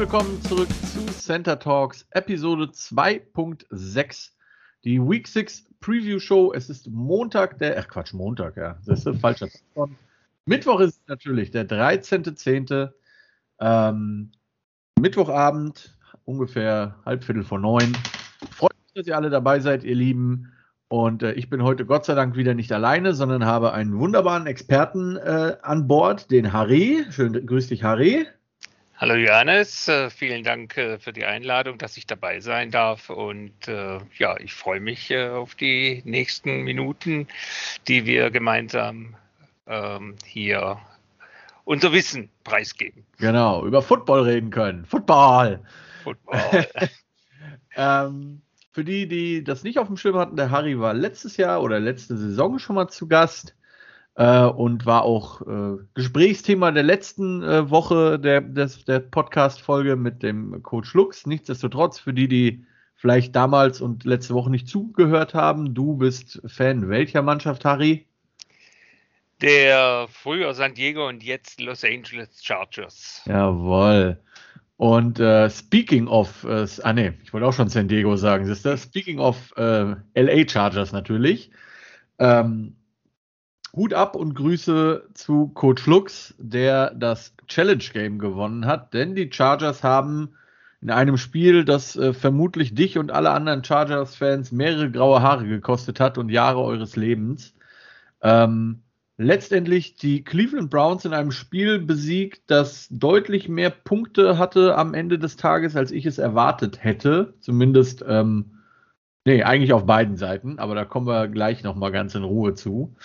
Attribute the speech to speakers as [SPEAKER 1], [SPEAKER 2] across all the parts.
[SPEAKER 1] willkommen zurück zu Center Talks Episode 2.6. Die Week 6 Preview Show. Es ist Montag, der, ach Quatsch, Montag, ja. Das ist falscher Zeitraum. Mittwoch ist natürlich der 13.10. Ähm, Mittwochabend, ungefähr halb Viertel vor neun. Freut mich, dass ihr alle dabei seid, ihr Lieben. Und äh, ich bin heute Gott sei Dank wieder nicht alleine, sondern habe einen wunderbaren Experten äh, an Bord, den Harry. Schön, grüß dich, Harry.
[SPEAKER 2] Hallo Johannes, äh, vielen Dank äh, für die Einladung, dass ich dabei sein darf. Und äh, ja, ich freue mich auf die nächsten Minuten, die wir gemeinsam ähm, hier unser Wissen preisgeben.
[SPEAKER 1] Genau, über Football reden können. Football.
[SPEAKER 2] Football.
[SPEAKER 1] ähm, für die, die das nicht auf dem Schirm hatten, der Harry war letztes Jahr oder letzte Saison schon mal zu Gast äh, und war auch äh, Gesprächsthema der letzten äh, Woche der, des, der Podcast-Folge mit dem Coach Lux. Nichtsdestotrotz, für die, die vielleicht damals und letzte Woche nicht zugehört haben, du bist Fan welcher Mannschaft, Harry?
[SPEAKER 2] Der früher San Diego und jetzt Los Angeles Chargers.
[SPEAKER 1] Jawohl. Und äh, speaking of, äh, ah ne, ich wollte auch schon San Diego sagen, Sister. Speaking of äh, LA Chargers natürlich. Ähm, Hut ab und Grüße zu Coach Lux, der das Challenge Game gewonnen hat, denn die Chargers haben in einem Spiel, das äh, vermutlich dich und alle anderen Chargers-Fans mehrere graue Haare gekostet hat und Jahre eures Lebens, ähm, letztendlich die Cleveland Browns in einem Spiel besiegt, das deutlich mehr Punkte hatte am Ende des Tages, als ich es erwartet hätte. Zumindest, ähm, nee, eigentlich auf beiden Seiten, aber da kommen wir gleich nochmal ganz in Ruhe zu.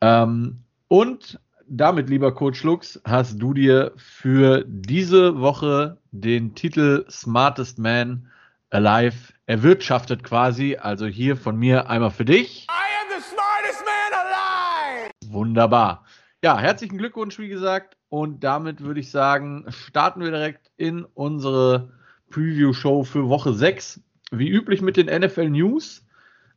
[SPEAKER 1] Ähm, und damit, lieber Coach Lux, hast du dir für diese Woche den Titel Smartest Man Alive erwirtschaftet quasi. Also hier von mir einmal für dich. I am the smartest man alive! Wunderbar. Ja, herzlichen Glückwunsch, wie gesagt. Und damit würde ich sagen, starten wir direkt in unsere Preview-Show für Woche 6. Wie üblich mit den NFL News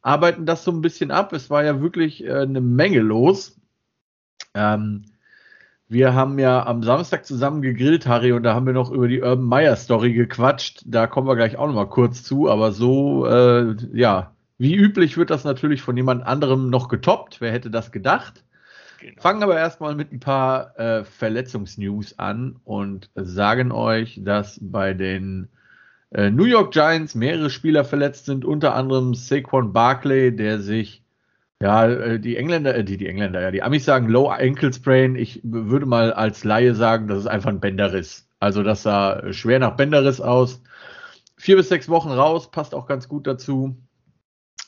[SPEAKER 1] arbeiten das so ein bisschen ab. Es war ja wirklich äh, eine Menge los. Ähm, wir haben ja am Samstag zusammen gegrillt, Harry, und da haben wir noch über die Urban Meyer Story gequatscht. Da kommen wir gleich auch noch mal kurz zu. Aber so, äh, ja, wie üblich wird das natürlich von jemand anderem noch getoppt. Wer hätte das gedacht? Genau. Fangen aber erstmal mit ein paar äh, Verletzungsnews an und sagen euch, dass bei den New York Giants mehrere Spieler verletzt sind, unter anderem Saquon Barkley, der sich ja, äh, die Engländer, äh, die, die Engländer, ja, die Amis sagen Low Ankle Sprain. Ich würde mal als Laie sagen, das ist einfach ein Bänderriss. Also das sah schwer nach Bänderriss aus. Vier bis sechs Wochen raus, passt auch ganz gut dazu.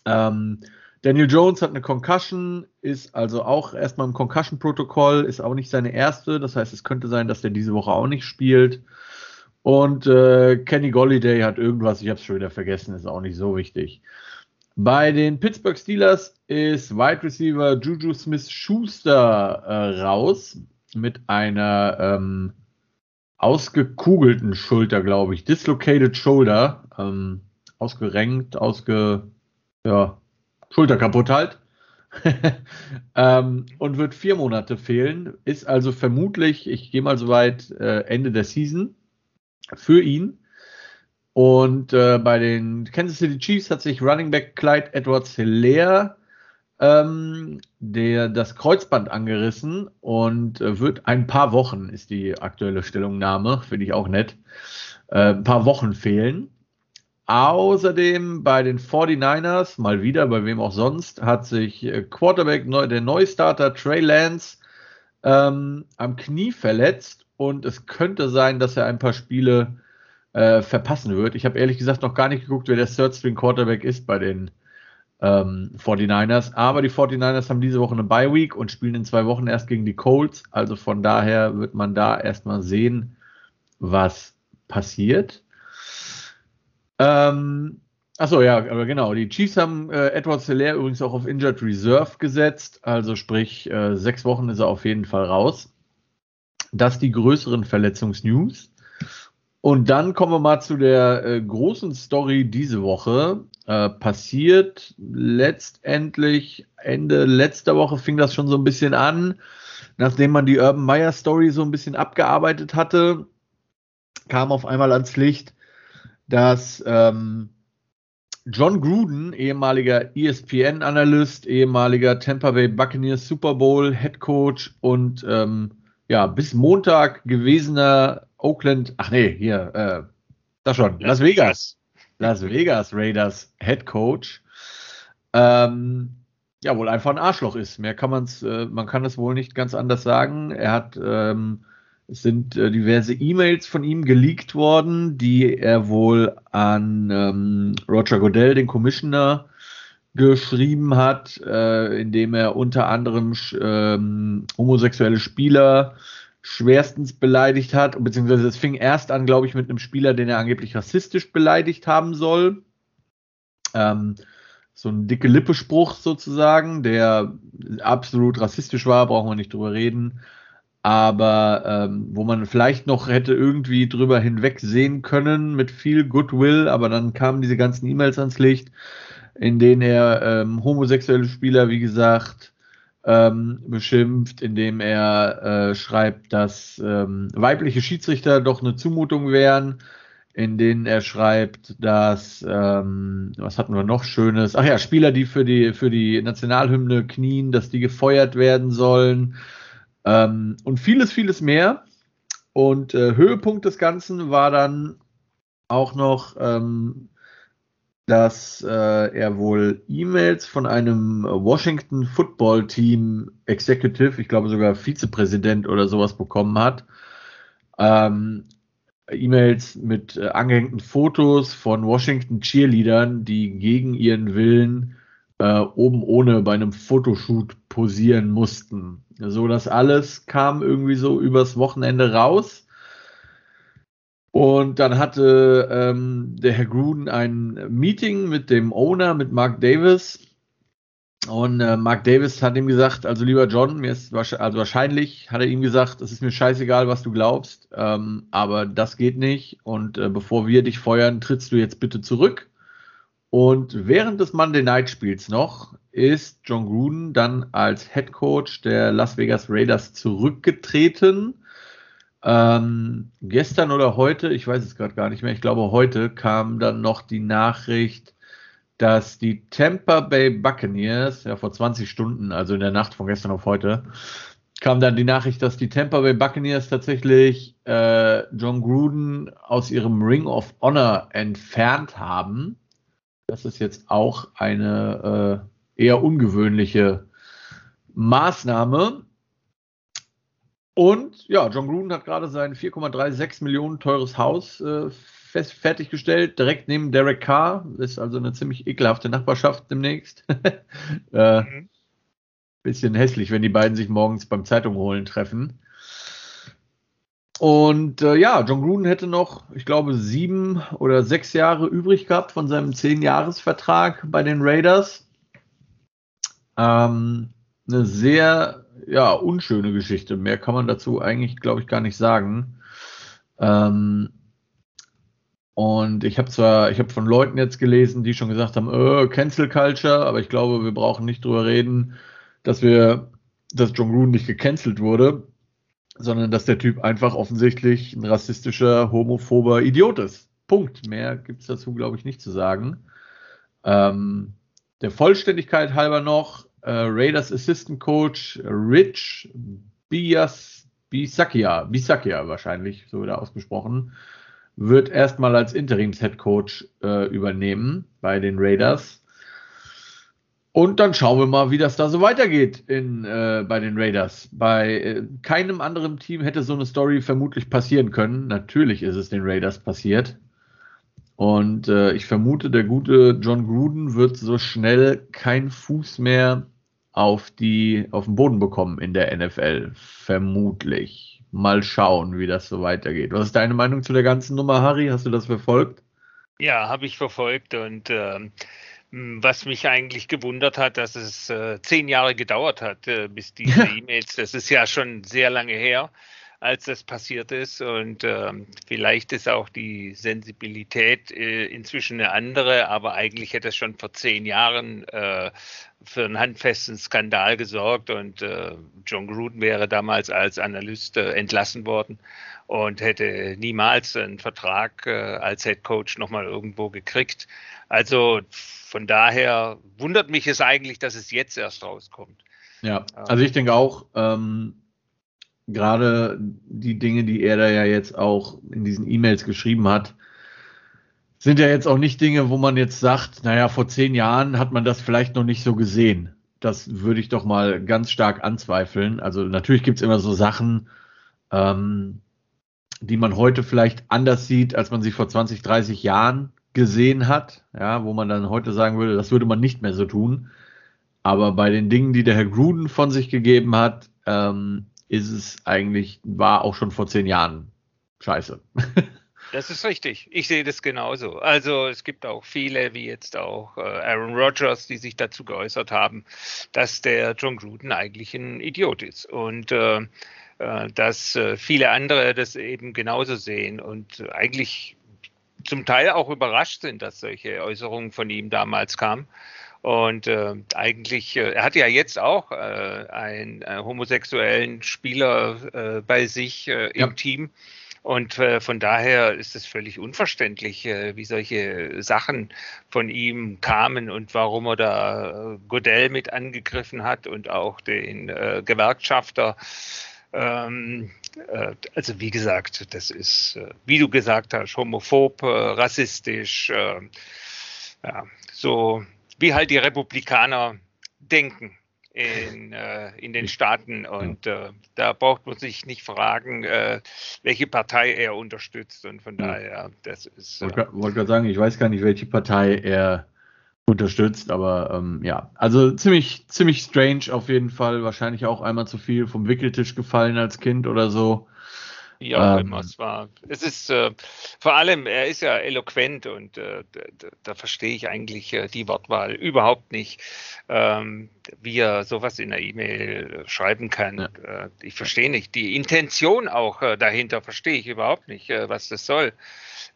[SPEAKER 1] Ähm, Daniel Jones hat eine Concussion, ist also auch erstmal im Concussion-Protokoll, ist auch nicht seine erste. Das heißt, es könnte sein, dass der diese Woche auch nicht spielt. Und äh, Kenny Golliday hat irgendwas, ich habe es schon wieder vergessen, ist auch nicht so wichtig. Bei den Pittsburgh Steelers ist Wide Receiver Juju Smith Schuster äh, raus mit einer ähm, ausgekugelten Schulter, glaube ich. Dislocated Shoulder. Ähm, ausgerenkt, ausge. Ja, Schulter kaputt halt. ähm, und wird vier Monate fehlen. Ist also vermutlich, ich gehe mal so weit, äh, Ende der Season für ihn. Und äh, bei den Kansas City Chiefs hat sich Running Back Clyde Edwards Hilaire ähm, der das Kreuzband angerissen und äh, wird ein paar Wochen, ist die aktuelle Stellungnahme, finde ich auch nett, äh, ein paar Wochen fehlen. Außerdem bei den 49ers, mal wieder, bei wem auch sonst, hat sich äh, Quarterback, der Neustarter Trey Lance ähm, am Knie verletzt und es könnte sein, dass er ein paar Spiele äh, verpassen wird. Ich habe ehrlich gesagt noch gar nicht geguckt, wer der Third String Quarterback ist bei den ähm, 49ers. Aber die 49ers haben diese Woche eine Bye Week und spielen in zwei Wochen erst gegen die Colts. Also von daher wird man da erstmal sehen, was passiert. Ähm, Achso, ja, aber genau. Die Chiefs haben äh, Edward Hilaire übrigens auch auf Injured Reserve gesetzt. Also sprich, äh, sechs Wochen ist er auf jeden Fall raus das die größeren Verletzungsnews. Und dann kommen wir mal zu der äh, großen Story diese Woche. Äh, passiert letztendlich Ende letzter Woche fing das schon so ein bisschen an, nachdem man die Urban Meyer Story so ein bisschen abgearbeitet hatte. kam auf einmal ans Licht, dass ähm, John Gruden, ehemaliger ESPN-Analyst, ehemaliger Tampa Bay Buccaneers Super Bowl Head Coach und ähm, ja, bis Montag gewesener Oakland, ach nee, hier, äh, da schon, Las, Vegas. Las Vegas Raiders Head Coach, ähm, ja, wohl einfach ein Arschloch ist. Mehr kann man's, äh, man kann es wohl nicht ganz anders sagen. Er hat ähm, es sind äh, diverse E-Mails von ihm geleakt worden, die er wohl an ähm, Roger Goodell, den Commissioner, geschrieben hat, äh, indem er unter anderem ähm, homosexuelle Spieler schwerstens beleidigt hat, beziehungsweise es fing erst an, glaube ich, mit einem Spieler, den er angeblich rassistisch beleidigt haben soll. Ähm, so ein dicke Lippe-Spruch sozusagen, der absolut rassistisch war, brauchen wir nicht drüber reden. Aber ähm, wo man vielleicht noch hätte irgendwie drüber hinwegsehen können mit viel Goodwill, aber dann kamen diese ganzen E-Mails ans Licht, in denen er ähm, homosexuelle Spieler, wie gesagt, ähm, beschimpft, indem er äh, schreibt, dass ähm, weibliche Schiedsrichter doch eine Zumutung wären, in denen er schreibt, dass ähm, was hatten wir noch Schönes? Ach ja, Spieler, die für die für die Nationalhymne knien, dass die gefeuert werden sollen ähm, und vieles, vieles mehr. Und äh, Höhepunkt des Ganzen war dann auch noch, ähm, dass äh, er wohl E-Mails von einem Washington Football Team Executive, ich glaube sogar Vizepräsident oder sowas bekommen hat. Ähm, E-Mails mit äh, angehängten Fotos von Washington Cheerleadern, die gegen ihren Willen äh, oben ohne bei einem Fotoshoot posieren mussten. So, das alles kam irgendwie so übers Wochenende raus. Und dann hatte ähm, der Herr Gruden ein Meeting mit dem Owner, mit Mark Davis. Und äh, Mark Davis hat ihm gesagt, also lieber John, mir ist also wahrscheinlich hat er ihm gesagt, es ist mir scheißegal, was du glaubst, ähm, aber das geht nicht. Und äh, bevor wir dich feuern, trittst du jetzt bitte zurück. Und während des Monday Night Spiels noch ist John Gruden dann als Head Coach der Las Vegas Raiders zurückgetreten. Ähm, gestern oder heute, ich weiß es gerade gar nicht mehr, ich glaube heute kam dann noch die Nachricht, dass die Tampa Bay Buccaneers, ja vor 20 Stunden, also in der Nacht von gestern auf heute, kam dann die Nachricht, dass die Tampa Bay Buccaneers tatsächlich äh, John Gruden aus ihrem Ring of Honor entfernt haben. Das ist jetzt auch eine äh, eher ungewöhnliche Maßnahme. Und ja, John Gruden hat gerade sein 4,36 Millionen teures Haus äh, fest, fertiggestellt, direkt neben Derek Carr. Ist also eine ziemlich ekelhafte Nachbarschaft demnächst. äh, mhm. Bisschen hässlich, wenn die beiden sich morgens beim Zeitung holen treffen. Und äh, ja, John Gruden hätte noch, ich glaube, sieben oder sechs Jahre übrig gehabt von seinem Zehn-Jahres-Vertrag bei den Raiders. Ähm, eine sehr, ja, unschöne Geschichte. Mehr kann man dazu eigentlich, glaube ich, gar nicht sagen. Ähm, und ich habe zwar, ich habe von Leuten jetzt gelesen, die schon gesagt haben, äh, Cancel Culture, aber ich glaube, wir brauchen nicht drüber reden, dass wir, dass John Gruden nicht gecancelt wurde sondern dass der Typ einfach offensichtlich ein rassistischer, homophober Idiot ist. Punkt. Mehr gibt es dazu, glaube ich, nicht zu sagen. Ähm, der Vollständigkeit halber noch, äh, Raiders Assistant Coach Rich Bias, Bisakia, Bisakia wahrscheinlich, so wieder ausgesprochen, wird erstmal als Interims-Head Coach äh, übernehmen bei den Raiders. Und dann schauen wir mal, wie das da so weitergeht in, äh, bei den Raiders. Bei äh, keinem anderen Team hätte so eine Story vermutlich passieren können. Natürlich ist es den Raiders passiert. Und äh, ich vermute, der gute John Gruden wird so schnell keinen Fuß mehr auf, die, auf den Boden bekommen in der NFL. Vermutlich. Mal schauen, wie das so weitergeht. Was ist deine Meinung zu der ganzen Nummer, Harry? Hast du das verfolgt?
[SPEAKER 2] Ja, habe ich verfolgt und hm, was mich eigentlich gewundert hat, dass es äh, zehn Jahre gedauert hat, äh, bis diese E-Mails, das ist ja schon sehr lange her, als das passiert ist. Und äh, vielleicht ist auch die Sensibilität äh, inzwischen eine andere, aber eigentlich hätte es schon vor zehn Jahren äh, für einen handfesten Skandal gesorgt und äh, John Gruden wäre damals als Analyst äh, entlassen worden und hätte niemals einen Vertrag äh, als Head Coach nochmal irgendwo gekriegt. Also von daher wundert mich es eigentlich, dass es jetzt erst rauskommt.
[SPEAKER 1] Ja, also ich denke auch, ähm, gerade die Dinge, die er da ja jetzt auch in diesen E-Mails geschrieben hat, sind ja jetzt auch nicht Dinge, wo man jetzt sagt, naja, vor zehn Jahren hat man das vielleicht noch nicht so gesehen. Das würde ich doch mal ganz stark anzweifeln. Also natürlich gibt es immer so Sachen, ähm, die man heute vielleicht anders sieht, als man sie vor 20, 30 Jahren gesehen hat, ja, wo man dann heute sagen würde, das würde man nicht mehr so tun. Aber bei den Dingen, die der Herr Gruden von sich gegeben hat, ähm, ist es eigentlich, war auch schon vor zehn Jahren scheiße.
[SPEAKER 2] Das ist richtig. Ich sehe das genauso. Also es gibt auch viele, wie jetzt auch äh, Aaron Rodgers, die sich dazu geäußert haben, dass der John Gruden eigentlich ein Idiot ist. Und äh, äh, dass äh, viele andere das eben genauso sehen und eigentlich zum Teil auch überrascht sind, dass solche Äußerungen von ihm damals kamen. Und äh, eigentlich, äh, er hat ja jetzt auch äh, einen äh, homosexuellen Spieler bei sich im ja. Team. Und äh, von daher ist es völlig unverständlich, äh, wie solche Sachen von ihm kamen und warum er da äh, Godell mit angegriffen hat und auch den äh, Gewerkschafter. Ähm, äh, also wie gesagt, das ist, äh, wie du gesagt hast, homophob, rassistisch, ja, so wie halt die Republikaner denken in, äh, in den Staaten. Und äh, da braucht man sich nicht fragen, äh, welche Partei er unterstützt. Und von daher, das ist.
[SPEAKER 1] Ich äh, wollte gerade sagen, ich weiß gar nicht, welche Partei er unterstützt, aber ähm, ja, also ziemlich, ziemlich strange auf jeden Fall. Wahrscheinlich auch einmal zu viel vom Wickeltisch gefallen als Kind oder so.
[SPEAKER 2] Wie auch ähm, immer es war. Es ist äh, vor allem, er ist ja eloquent und äh, da, da, verstehe ich eigentlich äh, die Wortwahl überhaupt nicht, ähm, wie er sowas in der E-Mail schreiben kann. Ja. Äh, ich verstehe nicht. Die Intention auch äh, dahinter verstehe ich überhaupt nicht, äh, was das soll.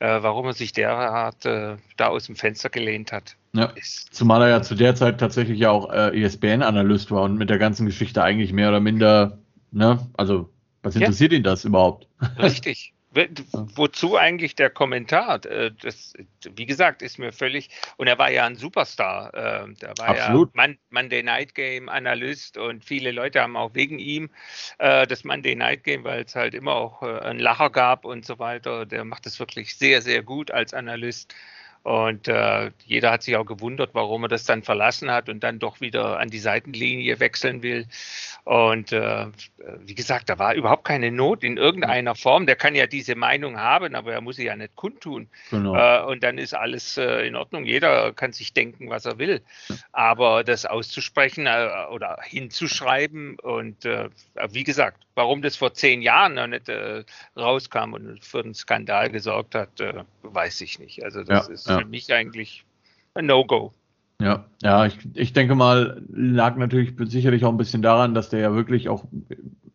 [SPEAKER 2] warum er sich derart da aus dem Fenster gelehnt hat.
[SPEAKER 1] Ja. Zumal er ja zu der Zeit tatsächlich ja auch ESPN-Analyst war und mit der ganzen Geschichte eigentlich mehr oder minder, ne, also was interessiert ja. ihn das überhaupt?
[SPEAKER 2] Richtig. Wozu eigentlich der Kommentar? Äh, das, wie gesagt, ist mir völlig. Und er war ja ein Superstar. Äh, da war Absolut. ja Monday Night Game Analyst und viele Leute haben auch wegen ihm äh, das Monday Night Game, weil es halt immer auch einen Lacher gab und so weiter. Der macht es wirklich sehr, sehr gut als Analyst. Und äh, jeder hat sich auch gewundert, warum er das dann verlassen hat und dann doch wieder an die Seitenlinie wechseln will. Und äh, wie gesagt, da war überhaupt keine Not in irgendeiner Form. Der kann ja diese Meinung haben, aber er muss sie ja nicht kundtun. Genau. Äh, und dann ist alles äh, in Ordnung. Jeder kann sich denken, was er will. Aber das auszusprechen äh, oder hinzuschreiben und äh, wie gesagt, warum das vor zehn Jahren noch nicht äh, rauskam und für einen Skandal gesorgt hat, weiß ich nicht. Also das ja, ist ja. für mich eigentlich ein No-Go.
[SPEAKER 1] Ja, ja, ich, ich denke mal, lag natürlich sicherlich auch ein bisschen daran, dass der ja wirklich auch,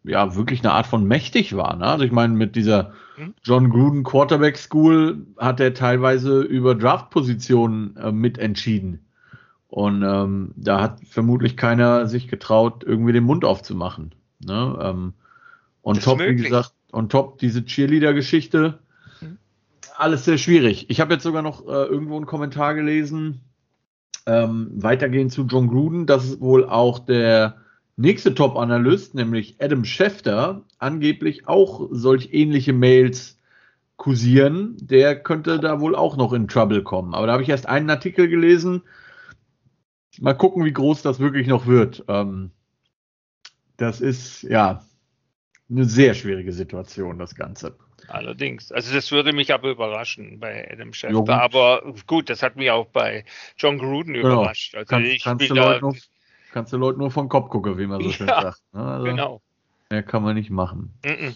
[SPEAKER 1] ja, wirklich eine Art von mächtig war. Ne? Also ich meine, mit dieser hm? John Gruden Quarterback School hat er teilweise über Draftpositionen äh, mitentschieden. Und ähm, da hat vermutlich keiner sich getraut, irgendwie den Mund aufzumachen. Ne? Ähm, und top, wie gesagt, und top diese Cheerleader-Geschichte. Hm? Alles sehr schwierig. Ich habe jetzt sogar noch äh, irgendwo einen Kommentar gelesen, ähm, weitergehen zu John Gruden, dass wohl auch der nächste Top-Analyst, nämlich Adam Schefter, angeblich auch solch ähnliche Mails kursieren. Der könnte da wohl auch noch in Trouble kommen. Aber da habe ich erst einen Artikel gelesen. Mal gucken, wie groß das wirklich noch wird. Ähm, das ist ja eine sehr schwierige Situation, das Ganze.
[SPEAKER 2] Allerdings. Also das würde mich aber überraschen bei Adam Schefter. Jo. Aber gut, das hat mich auch bei John Gruden genau. überrascht. Also
[SPEAKER 1] Kann, kannst, du Leute nur, kannst du Leute nur vom Kopf gucken, wie man so schön sagt.
[SPEAKER 2] Ne? Also, genau.
[SPEAKER 1] Mehr kann man nicht machen. Mm -mm.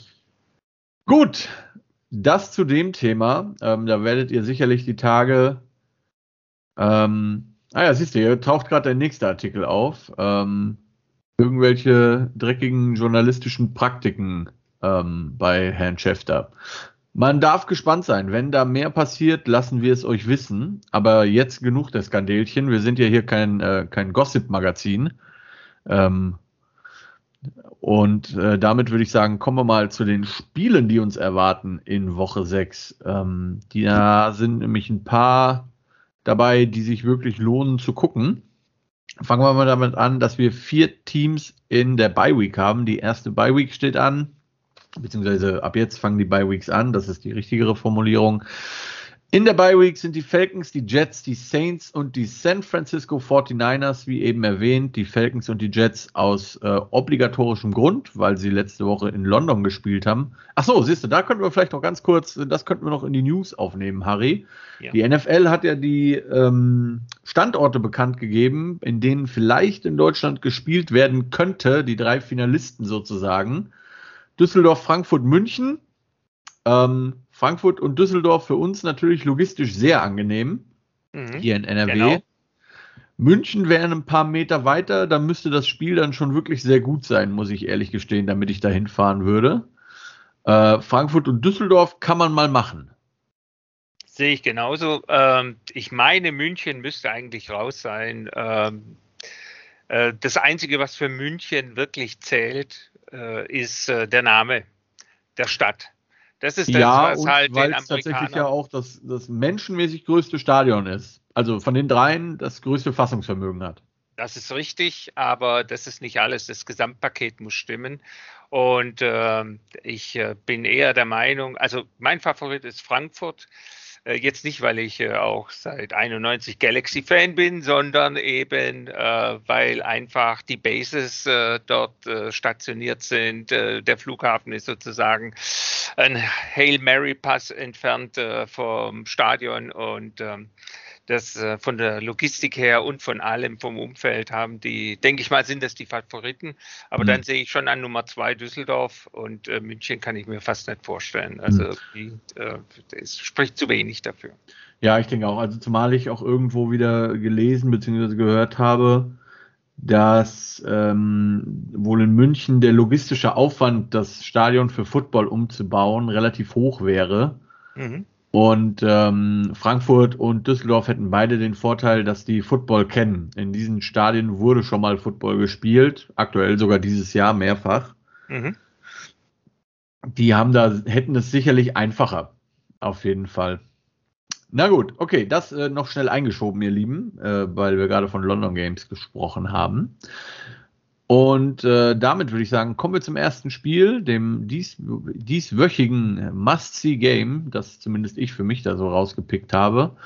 [SPEAKER 1] Gut, das zu dem Thema. Ähm, da werdet ihr sicherlich die Tage. Ähm, ah ja, siehst du, hier taucht gerade der nächste Artikel auf. Ähm, irgendwelche dreckigen journalistischen Praktiken ähm, bei Herrn Schäfter. Man darf gespannt sein. Wenn da mehr passiert, lassen wir es euch wissen. Aber jetzt genug der Skandelchen. Wir sind ja hier kein, äh, kein Gossip-Magazin. Ähm, und äh, damit würde ich sagen, kommen wir mal zu den Spielen, die uns erwarten in Woche 6. Ähm, da sind nämlich ein paar dabei, die sich wirklich lohnen zu gucken. Fangen wir mal damit an, dass wir vier Teams in der Bye Week haben. Die erste Bye Week steht an, beziehungsweise ab jetzt fangen die Bye Weeks an. Das ist die richtigere Formulierung. In der Bye Week sind die Falcons, die Jets, die Saints und die San Francisco 49ers, wie eben erwähnt, die Falcons und die Jets aus äh, obligatorischem Grund, weil sie letzte Woche in London gespielt haben. Ach so, siehst du, da könnten wir vielleicht noch ganz kurz, das könnten wir noch in die News aufnehmen, Harry. Ja. Die NFL hat ja die ähm, Standorte bekannt gegeben, in denen vielleicht in Deutschland gespielt werden könnte, die drei Finalisten sozusagen. Düsseldorf, Frankfurt, München. Ähm, Frankfurt und Düsseldorf für uns natürlich logistisch sehr angenehm mhm. hier in NRW. Genau. München wäre ein paar Meter weiter, da müsste das Spiel dann schon wirklich sehr gut sein, muss ich ehrlich gestehen, damit ich da hinfahren würde. Äh, Frankfurt und Düsseldorf kann man mal machen.
[SPEAKER 2] Sehe ich genauso. Ähm, ich meine, München müsste eigentlich raus sein. Ähm, äh, das Einzige, was für München wirklich zählt, äh, ist äh, der Name der Stadt.
[SPEAKER 1] Das ist das, ja, was halt weil es tatsächlich ja auch das, das menschenmäßig größte Stadion ist. Also von den dreien das größte Fassungsvermögen hat.
[SPEAKER 2] Das ist richtig, aber das ist nicht alles. Das Gesamtpaket muss stimmen. Und äh, ich äh, bin eher der Meinung, also mein Favorit ist Frankfurt. Äh, jetzt nicht, weil ich äh, auch seit 91 Galaxy-Fan bin, sondern eben, äh, weil einfach die Bases dort stationiert sind. der Flughafen ist sozusagen ein Hail Mary Pass entfernt vom Stadion und ähm, das äh, von der Logistik her und von allem vom Umfeld haben die, denke ich mal, sind das die Favoriten. Aber mhm. dann sehe ich schon an Nummer zwei Düsseldorf und äh, München kann ich mir fast nicht vorstellen. Also mhm. äh, es spricht zu wenig dafür.
[SPEAKER 1] Ja, ich denke auch. Also zumal ich auch irgendwo wieder gelesen bzw. gehört habe, dass ähm, wohl in München der logistische Aufwand, das Stadion für Football umzubauen, relativ hoch wäre. Mhm. Und ähm, Frankfurt und Düsseldorf hätten beide den Vorteil, dass die Football kennen. In diesen Stadien wurde schon mal Football gespielt, aktuell sogar dieses Jahr mehrfach. Mhm. Die haben da, hätten es sicherlich einfacher, auf jeden Fall. Na gut, okay, das äh, noch schnell eingeschoben, ihr Lieben, äh, weil wir gerade von London Games gesprochen haben. Und äh, damit würde ich sagen, kommen wir zum ersten Spiel, dem dies, dieswöchigen Must-See-Game, das zumindest ich für mich da so rausgepickt habe.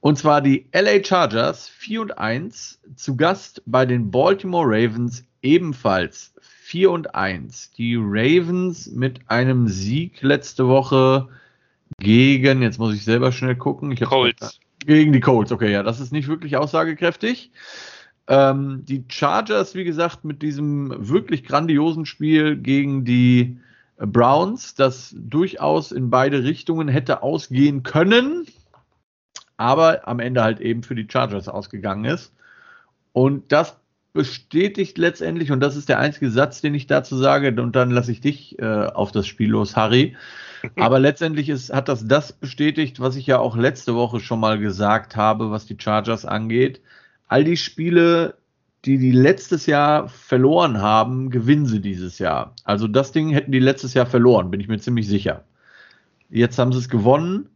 [SPEAKER 1] Und zwar die LA Chargers 4 und 1 zu Gast bei den Baltimore Ravens ebenfalls 4 und 1. Die Ravens mit einem Sieg letzte Woche gegen, jetzt muss ich selber schnell gucken, ich Colts. Gegen die Colts, okay, ja, das ist nicht wirklich aussagekräftig. Ähm, die Chargers, wie gesagt, mit diesem wirklich grandiosen Spiel gegen die Browns, das durchaus in beide Richtungen hätte ausgehen können, aber am Ende halt eben für die Chargers ausgegangen ist. Und das bestätigt letztendlich, und das ist der einzige Satz, den ich dazu sage, und dann lasse ich dich äh, auf das Spiel los, Harry. Aber letztendlich ist, hat das das bestätigt, was ich ja auch letzte Woche schon mal gesagt habe, was die Chargers angeht all die Spiele, die die letztes Jahr verloren haben, gewinnen sie dieses Jahr. Also das Ding hätten die letztes Jahr verloren, bin ich mir ziemlich sicher. Jetzt haben sie es gewonnen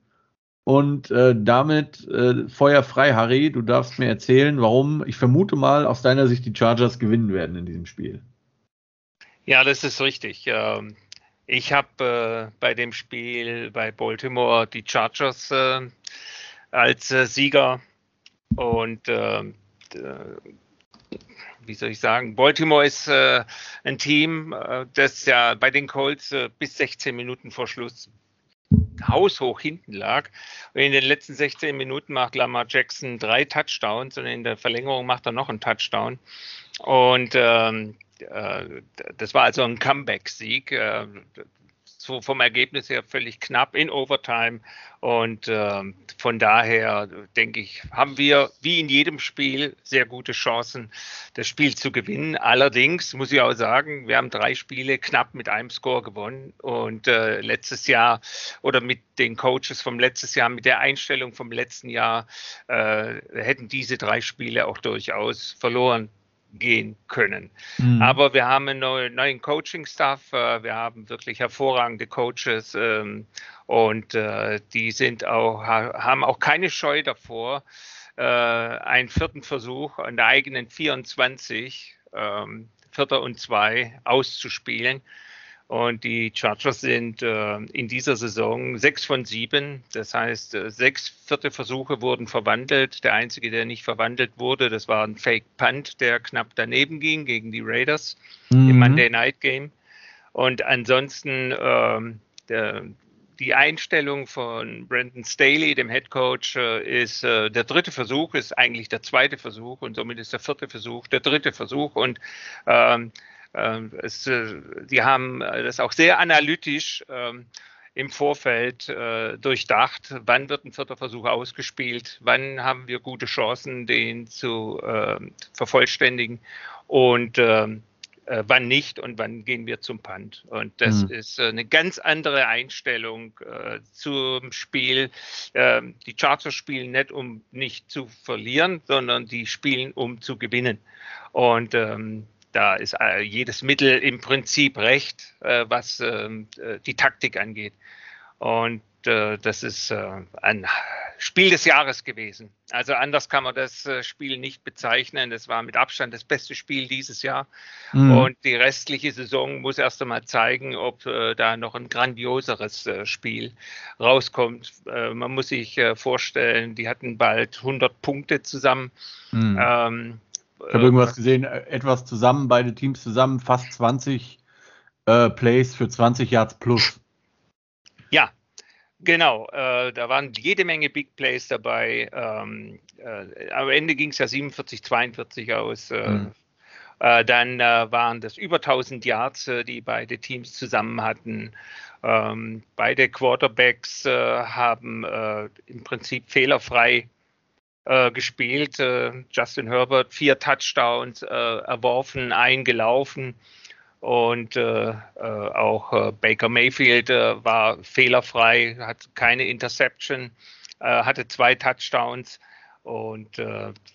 [SPEAKER 1] und äh, damit äh, Feuer frei, Harry. Du darfst mir erzählen, warum ich vermute mal aus deiner Sicht die Chargers gewinnen werden in diesem Spiel.
[SPEAKER 2] Ja, das ist richtig. Ähm, ich habe äh, bei dem Spiel bei Baltimore die Chargers äh, als äh, Sieger und ähm, äh, wie soll ich sagen, Baltimore ist äh, ein Team, äh, das ja bei den Colts äh, bis 16 Minuten vor Schluss haushoch hinten lag. Und in den letzten 16 Minuten macht Lamar Jackson drei Touchdowns und in der Verlängerung macht er noch einen Touchdown. Und ähm, äh, das war also ein Comeback-Sieg. So vom Ergebnis her völlig knapp in Overtime. Und äh, von daher denke ich, haben wir wie in jedem Spiel sehr gute Chancen, das Spiel zu gewinnen. Allerdings muss ich auch sagen, wir haben drei Spiele knapp mit einem Score gewonnen. Und äh, letztes Jahr oder mit den Coaches vom letztes Jahr, mit der Einstellung vom letzten Jahr, äh, hätten diese drei Spiele auch durchaus verloren gehen können. Mhm. Aber wir haben einen neuen Coaching-Staff, äh, wir haben wirklich hervorragende Coaches ähm, und äh, die sind auch, haben auch keine Scheu davor, äh, einen vierten Versuch an der eigenen 24, ähm, Vierter und zwei auszuspielen. Und die Chargers sind äh, in dieser Saison sechs von sieben. Das heißt, äh, sechs vierte Versuche wurden verwandelt. Der einzige, der nicht verwandelt wurde, das war ein Fake Punt, der knapp daneben ging gegen die Raiders mhm. im Monday Night Game. Und ansonsten ähm, der, die Einstellung von Brandon Staley, dem Head Coach, äh, ist äh, der dritte Versuch, ist eigentlich der zweite Versuch und somit ist der vierte Versuch der dritte Versuch. Und ähm, es, äh, die haben äh, das auch sehr analytisch ähm, im Vorfeld äh, durchdacht, wann wird ein vierter Versuch ausgespielt, wann haben wir gute Chancen, den zu äh, vervollständigen und ähm, äh, wann nicht und wann gehen wir zum Punt. Und das mhm. ist eine ganz andere Einstellung zum Spiel. Ähm, die Chargers spielen nicht, um nicht zu verlieren, sondern die spielen, um zu gewinnen. Und ähm, da ist äh, jedes Mittel im Prinzip recht, äh, was ähm, äh, die Taktik angeht. Und das ist ein Spiel des Jahres gewesen. Also anders kann man das Spiel nicht bezeichnen. Das war mit Abstand das beste Spiel dieses Jahr. Mhm. Und die restliche Saison muss erst einmal zeigen, ob da noch ein grandioseres Spiel rauskommt. man muss sich vorstellen, die hatten bald 100 Punkte zusammen. Mhm.
[SPEAKER 1] Ich habe irgendwas gesehen, äh, etwas zusammen, beide Teams zusammen, fast 20 äh, Plays für 20 Yards plus.
[SPEAKER 2] Ja, genau. Äh, da waren jede Menge Big Plays dabei. Ähm, äh, am Ende ging es ja 47, 42 aus. Mhm. dann waren das über 1000 Yards, die beide Teams zusammen hatten. Ähm, beide Quarterbacks haben im Prinzip fehlerfrei äh, gespielt. Äh, Justin Herbert vier Touchdowns äh, erworfen, eingelaufen. Und äh, auch Baker Mayfield war fehlerfrei, hat keine Interception, hatte zwei Touchdowns. Und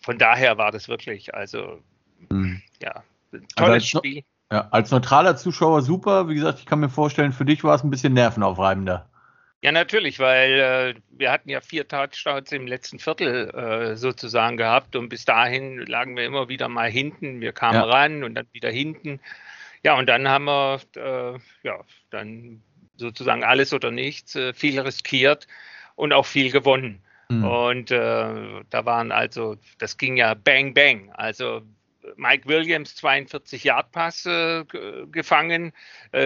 [SPEAKER 2] von daher war das wirklich, also, mhm. ja,
[SPEAKER 1] tolles also Spiel. Ja, als neutraler Zuschauer super. Wie gesagt, ich kann mir vorstellen, für dich war es ein bisschen nervenaufreibender.
[SPEAKER 2] Ja, natürlich, weil äh, wir hatten ja vier Touchdowns im letzten Viertel äh, sozusagen gehabt und bis dahin lagen wir immer wieder mal hinten. Wir kamen ja. ran und dann wieder hinten. Ja, und dann haben wir äh, ja dann sozusagen alles oder nichts, äh, viel riskiert und auch viel gewonnen. Mhm. Und äh, da waren also, das ging ja bang bang. Also Mike Williams 42 Yard Pass äh, gefangen,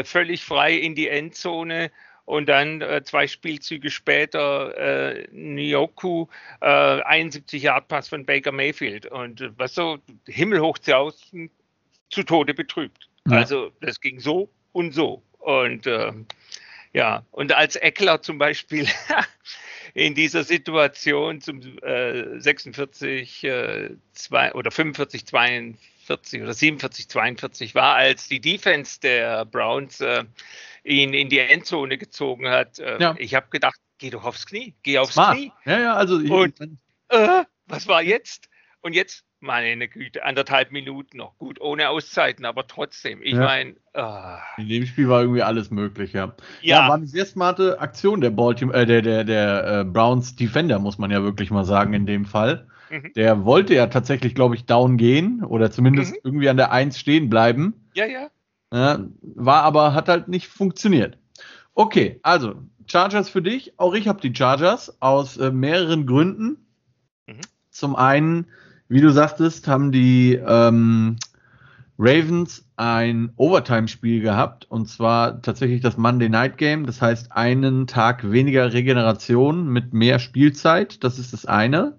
[SPEAKER 2] völlig frei in die Endzone und dann äh, zwei Spielzüge später äh, Nyoku, äh, 71 Yard Pass von Baker Mayfield und äh, was so himmelhoch zu außen zu Tode betrübt. Ja. Also das ging so und so und äh, ja und als Eckler zum Beispiel in dieser Situation zum äh, 46 äh, zwei, oder 45 42 oder 47 42 war, als die Defense der Browns äh, ihn in die Endzone gezogen hat. Äh, ja. Ich habe gedacht, geh doch aufs Knie, geh aufs Smart. Knie.
[SPEAKER 1] Ja, ja, also
[SPEAKER 2] ich, und äh, was war jetzt? Und jetzt, meine Güte, anderthalb Minuten noch. Gut, ohne Auszeiten, aber trotzdem. Ich ja. meine.
[SPEAKER 1] Ah. In dem Spiel war irgendwie alles möglich, ja. Ja, ja war eine sehr smarte Aktion der, Baltimore, äh, der, der, der äh, Browns Defender, muss man ja wirklich mal sagen, in dem Fall. Mhm. Der wollte ja tatsächlich, glaube ich, down gehen oder zumindest mhm. irgendwie an der Eins stehen bleiben.
[SPEAKER 2] Ja, ja.
[SPEAKER 1] Ja, war aber, hat halt nicht funktioniert. Okay, also Chargers für dich. Auch ich habe die Chargers aus äh, mehreren Gründen. Mhm. Zum einen, wie du sagtest, haben die ähm, Ravens ein Overtime-Spiel gehabt und zwar tatsächlich das Monday Night Game. Das heißt, einen Tag weniger Regeneration mit mehr Spielzeit. Das ist das eine.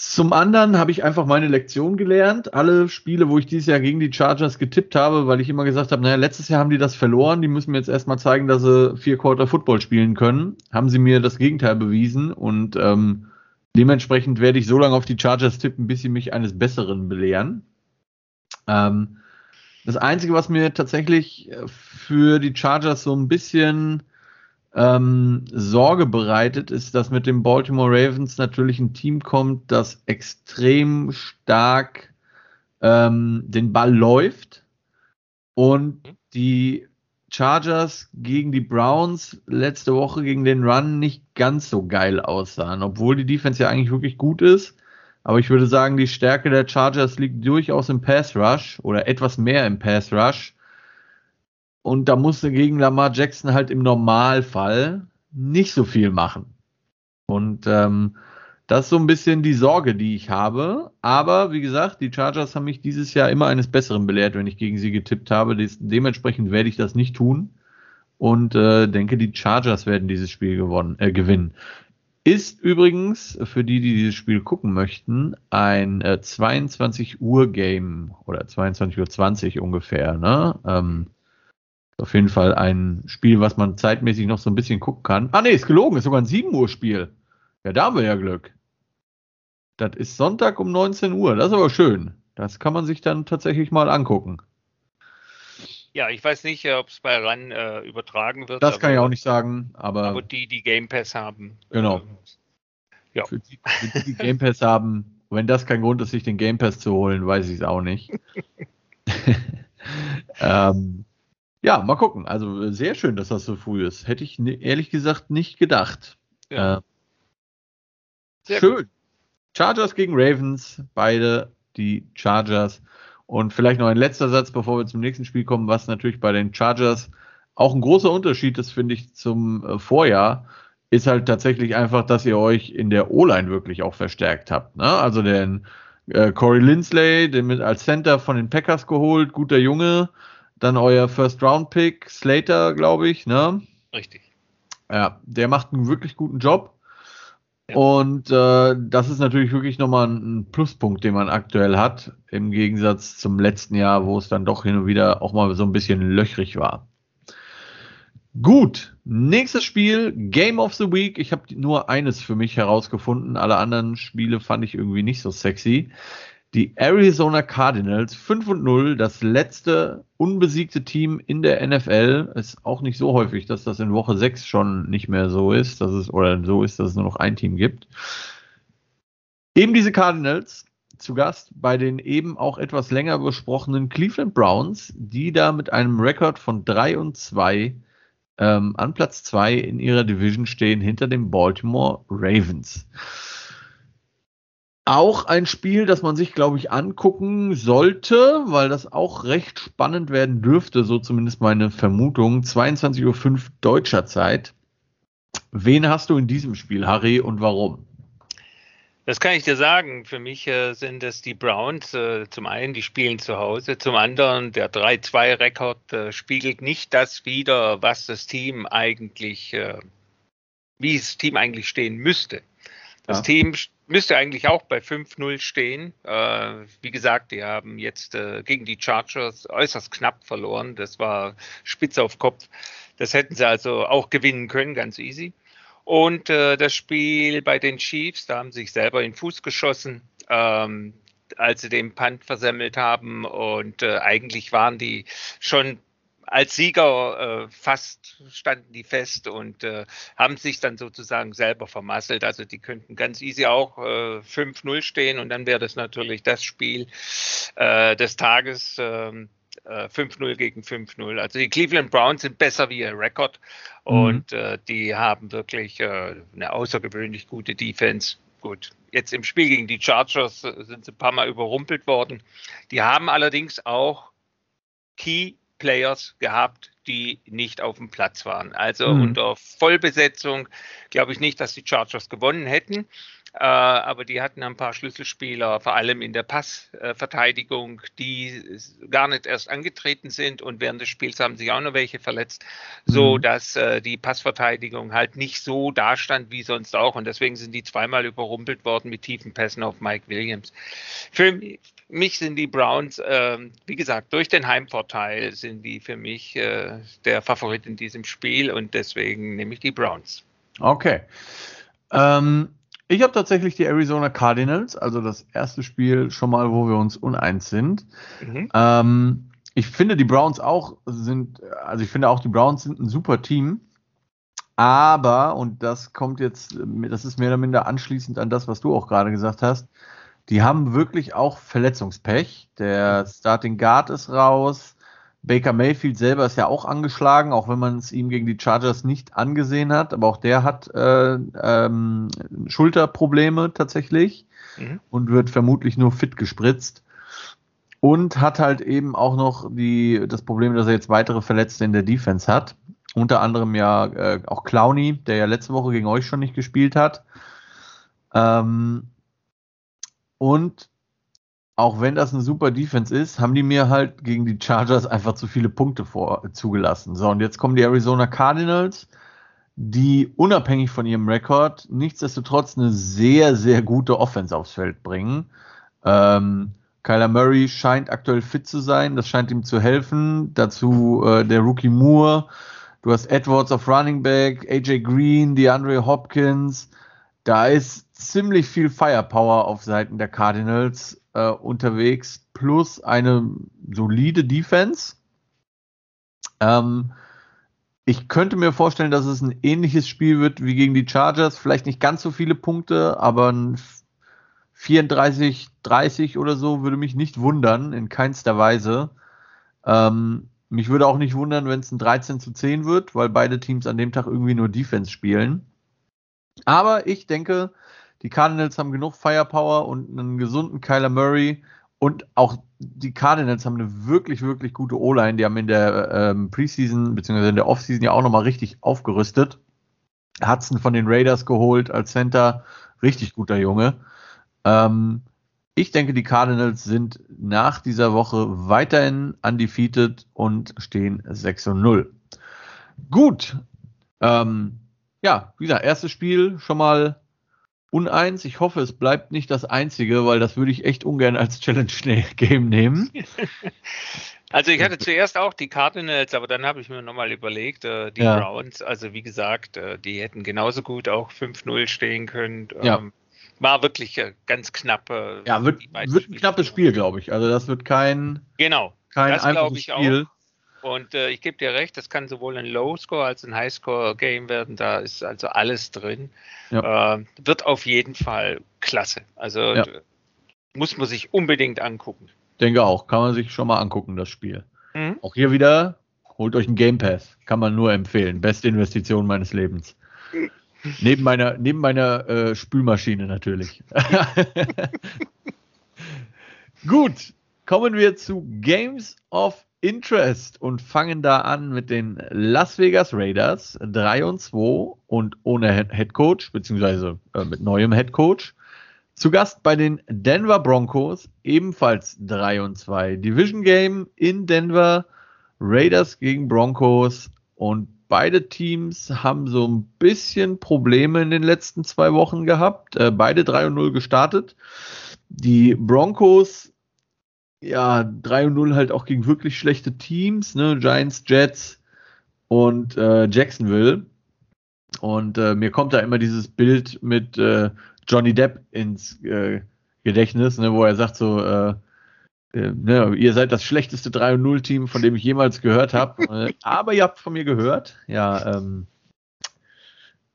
[SPEAKER 1] Zum anderen habe ich einfach meine Lektion gelernt. Alle Spiele, wo ich dieses Jahr gegen die Chargers getippt habe, weil ich immer gesagt habe, naja, letztes Jahr haben die das verloren, die müssen mir jetzt erstmal zeigen, dass sie vier Quarter Football spielen können, haben sie mir das Gegenteil bewiesen und ähm, dementsprechend werde ich so lange auf die Chargers tippen, bis sie mich eines Besseren belehren. Ähm, das Einzige, was mir tatsächlich für die Chargers so ein bisschen ähm, Sorge bereitet, ist, dass mit den Baltimore Ravens natürlich ein Team kommt, das extrem stark ähm, den Ball läuft und mhm. die Chargers gegen die Browns letzte Woche gegen den Run nicht ganz so geil aussahen, obwohl die Defense ja eigentlich wirklich gut ist. Aber ich würde sagen, die Stärke der Chargers liegt durchaus im Pass Rush oder etwas mehr im Pass Rush. Und da musste gegen Lamar Jackson halt im Normalfall nicht so viel machen. Und ähm, das ist so ein bisschen die Sorge, die ich habe. Aber wie gesagt, die Chargers haben mich dieses Jahr immer eines Besseren belehrt, wenn ich gegen sie getippt habe. Des dementsprechend werde ich das nicht tun. Und äh, denke, die Chargers werden dieses Spiel gewonnen, äh, gewinnen. Ist übrigens, für die, die dieses Spiel gucken möchten, ein äh, 22 Uhr Game oder 22.20 Uhr ungefähr. Ne? Ähm, auf jeden Fall ein Spiel, was man zeitmäßig noch so ein bisschen gucken kann. Ah, nee, ist gelogen, ist sogar ein 7 Uhr Spiel. Ja, da haben wir ja Glück. Das ist Sonntag um 19 Uhr. Das ist aber schön. Das kann man sich dann tatsächlich mal angucken.
[SPEAKER 2] Ja, ich weiß nicht, ob es bei RAN äh, übertragen wird.
[SPEAKER 1] Das kann ich auch nicht sagen, aber.
[SPEAKER 2] Aber die, die Game Pass haben.
[SPEAKER 1] Genau. Äh, ja. Für die, für die, die Game Pass haben, wenn das kein Grund ist, sich den Game Pass zu holen, weiß ich es auch nicht. ähm, ja, mal gucken. Also äh, sehr schön, dass das so früh ist. Hätte ich ehrlich gesagt nicht gedacht. Ja. Äh, schön. Gut. Chargers gegen Ravens, beide die Chargers. Und vielleicht noch ein letzter Satz, bevor wir zum nächsten Spiel kommen, was natürlich bei den Chargers auch ein großer Unterschied ist, finde ich, zum äh, Vorjahr, ist halt tatsächlich einfach, dass ihr euch in der O-Line wirklich auch verstärkt habt. Ne? Also den äh, Corey Lindsley, den mit als Center von den Packers geholt, guter Junge, dann euer First-Round-Pick, Slater, glaube ich, ne?
[SPEAKER 2] Richtig.
[SPEAKER 1] Ja, der macht einen wirklich guten Job. Ja. Und äh, das ist natürlich wirklich nochmal ein Pluspunkt, den man aktuell hat, im Gegensatz zum letzten Jahr, wo es dann doch hin und wieder auch mal so ein bisschen löchrig war. Gut, nächstes Spiel, Game of the Week. Ich habe nur eines für mich herausgefunden. Alle anderen Spiele fand ich irgendwie nicht so sexy. Die Arizona Cardinals 5 und 0, das letzte unbesiegte Team in der NFL. Ist auch nicht so häufig, dass das in Woche 6 schon nicht mehr so ist, dass es oder so ist, dass es nur noch ein Team gibt. Eben diese Cardinals zu Gast bei den eben auch etwas länger besprochenen Cleveland Browns, die da mit einem Rekord von 3 und 2 ähm, an Platz 2 in ihrer Division stehen hinter den Baltimore Ravens. Auch ein Spiel, das man sich, glaube ich, angucken sollte, weil das auch recht spannend werden dürfte, so zumindest meine Vermutung. 22.05 Uhr deutscher Zeit. Wen hast du in diesem Spiel, Harry, und warum?
[SPEAKER 2] Das kann ich dir sagen. Für mich äh, sind es die Browns. Äh, zum einen, die spielen zu Hause. Zum anderen, der 3-2-Rekord äh, spiegelt nicht das wider, was das Team eigentlich, äh, wie das Team eigentlich stehen müsste. Das ja. Team müsste eigentlich auch bei 5-0 stehen. Äh, wie gesagt, die haben jetzt äh, gegen die Chargers äußerst knapp verloren. Das war spitz auf Kopf. Das hätten sie also auch gewinnen können, ganz easy. Und äh, das Spiel bei den Chiefs, da haben sie sich selber in den Fuß geschossen. Ähm, als sie den Punt versemmelt haben und äh, eigentlich waren die schon als Sieger äh, fast standen die fest und äh, haben sich dann sozusagen selber vermasselt. Also die könnten ganz easy auch äh, 5-0 stehen und dann wäre das natürlich das Spiel äh, des Tages. Ähm, äh, 5-0 gegen 5-0. Also die Cleveland Browns sind besser wie ihr Rekord und mhm. äh, die haben wirklich äh, eine außergewöhnlich gute Defense. Gut, jetzt im Spiel gegen die Chargers äh, sind sie ein paar Mal überrumpelt worden. Die haben allerdings auch Key Players gehabt, die nicht auf dem Platz waren. Also mhm. unter Vollbesetzung glaube ich nicht, dass die Chargers gewonnen hätten. Äh, aber die hatten ein paar Schlüsselspieler, vor allem in der Passverteidigung, die gar nicht erst angetreten sind und während des Spiels haben sich auch noch welche verletzt, so mhm. dass äh, die Passverteidigung halt nicht so dastand wie sonst auch und deswegen sind die zweimal überrumpelt worden mit tiefen Pässen auf Mike Williams. Für mich sind die Browns, äh, wie gesagt, durch den Heimvorteil sind die für mich äh, der Favorit in diesem Spiel und deswegen nehme ich die Browns.
[SPEAKER 1] Okay. Ähm, ich habe tatsächlich die Arizona Cardinals, also das erste Spiel schon mal, wo wir uns uneins sind. Mhm. Ähm, ich finde, die Browns auch sind, also ich finde auch, die Browns sind ein super Team. Aber, und das kommt jetzt, das ist mehr oder minder anschließend an das, was du auch gerade gesagt hast, die haben wirklich auch Verletzungspech. Der Starting Guard ist raus. Baker Mayfield selber ist ja auch angeschlagen, auch wenn man es ihm gegen die Chargers nicht angesehen hat. Aber auch der hat äh, ähm, Schulterprobleme tatsächlich mhm. und wird vermutlich nur fit gespritzt. Und hat halt eben auch noch die, das Problem, dass er jetzt weitere Verletzte in der Defense hat. Unter anderem ja äh, auch Clowny, der ja letzte Woche gegen euch schon nicht gespielt hat. Ähm, und auch wenn das eine super Defense ist, haben die mir halt gegen die Chargers einfach zu viele Punkte vor, zugelassen. So, und jetzt kommen die Arizona Cardinals, die unabhängig von ihrem Rekord nichtsdestotrotz eine sehr, sehr gute Offense aufs Feld bringen. Ähm, Kyler Murray scheint aktuell fit zu sein, das scheint ihm zu helfen. Dazu äh, der Rookie Moore. Du hast Edwards auf Running Back, AJ Green, DeAndre Hopkins. Da ist ziemlich viel Firepower auf Seiten der Cardinals äh, unterwegs, plus eine solide Defense. Ähm, ich könnte mir vorstellen, dass es ein ähnliches Spiel wird wie gegen die Chargers. Vielleicht nicht ganz so viele Punkte, aber ein 34, 30 oder so würde mich nicht wundern, in keinster Weise. Ähm, mich würde auch nicht wundern, wenn es ein 13 zu 10 wird, weil beide Teams an dem Tag irgendwie nur Defense spielen. Aber ich denke, die Cardinals haben genug Firepower und einen gesunden Kyler Murray. Und auch die Cardinals haben eine wirklich, wirklich gute O-Line. Die haben in der ähm, Preseason bzw. in der Offseason ja auch nochmal richtig aufgerüstet. Hudson von den Raiders geholt als Center. Richtig guter Junge. Ähm, ich denke, die Cardinals sind nach dieser Woche weiterhin undefeated und stehen 6 und 0. Gut. Ähm, ja, wie gesagt, erstes Spiel schon mal uneins. Ich hoffe, es bleibt nicht das einzige, weil das würde ich echt ungern als Challenge-Game nehmen.
[SPEAKER 2] Also ich hatte zuerst auch die Cardinals, aber dann habe ich mir nochmal überlegt, äh, die ja. Browns, also wie gesagt, äh, die hätten genauso gut auch 5-0 stehen können.
[SPEAKER 1] Ja. Ähm,
[SPEAKER 2] war wirklich äh, ganz knapp. Äh,
[SPEAKER 1] ja, wird, wird ein knappes Spiel, glaube ich. Also das wird kein,
[SPEAKER 2] genau,
[SPEAKER 1] kein das einfaches Spiel. Auch.
[SPEAKER 2] Und äh, ich gebe dir recht, das kann sowohl ein Low-Score als ein High-Score-Game werden. Da ist also alles drin. Ja. Äh, wird auf jeden Fall klasse. Also ja. muss man sich unbedingt angucken.
[SPEAKER 1] Denke auch. Kann man sich schon mal angucken, das Spiel. Mhm. Auch hier wieder, holt euch einen Game Pass. Kann man nur empfehlen. Beste Investition meines Lebens. neben meiner, neben meiner äh, Spülmaschine natürlich. Gut, kommen wir zu Games of Interest und fangen da an mit den Las Vegas Raiders 3 und 2 und ohne Head Coach, beziehungsweise äh, mit neuem Head Coach. Zu Gast bei den Denver Broncos, ebenfalls 3 und 2. Division Game in Denver, Raiders gegen Broncos und beide Teams haben so ein bisschen Probleme in den letzten zwei Wochen gehabt. Äh, beide 3 und 0 gestartet. Die Broncos ja, 3 und 0 halt auch gegen wirklich schlechte Teams, ne? Giants, Jets und äh, Jacksonville. Und äh, mir kommt da immer dieses Bild mit äh, Johnny Depp ins äh, Gedächtnis, ne, wo er sagt so, äh, äh, ne, ihr seid das schlechteste 3 und 0 Team, von dem ich jemals gehört habe. aber ihr habt von mir gehört. Ja, ähm,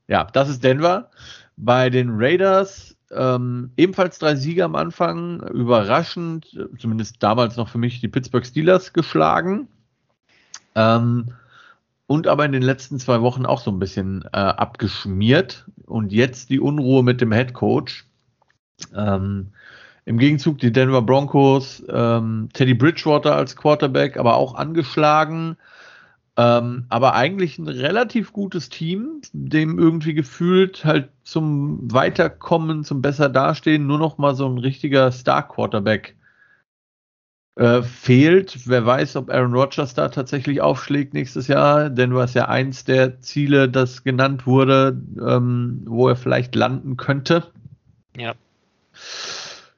[SPEAKER 1] ja, das ist Denver. Bei den Raiders ähm, ebenfalls drei Siege am Anfang, überraschend, zumindest damals noch für mich, die Pittsburgh Steelers geschlagen. Ähm, und aber in den letzten zwei Wochen auch so ein bisschen äh, abgeschmiert. Und jetzt die Unruhe mit dem Head Coach. Ähm, Im Gegenzug die Denver Broncos, ähm, Teddy Bridgewater als Quarterback, aber auch angeschlagen. Ähm, aber eigentlich ein relativ gutes Team, dem irgendwie gefühlt halt zum Weiterkommen, zum besser dastehen, nur noch mal so ein richtiger Star-Quarterback äh, fehlt. Wer weiß, ob Aaron Rodgers da tatsächlich aufschlägt nächstes Jahr, denn du hast ja eins der Ziele, das genannt wurde, ähm, wo er vielleicht landen könnte.
[SPEAKER 2] Ja.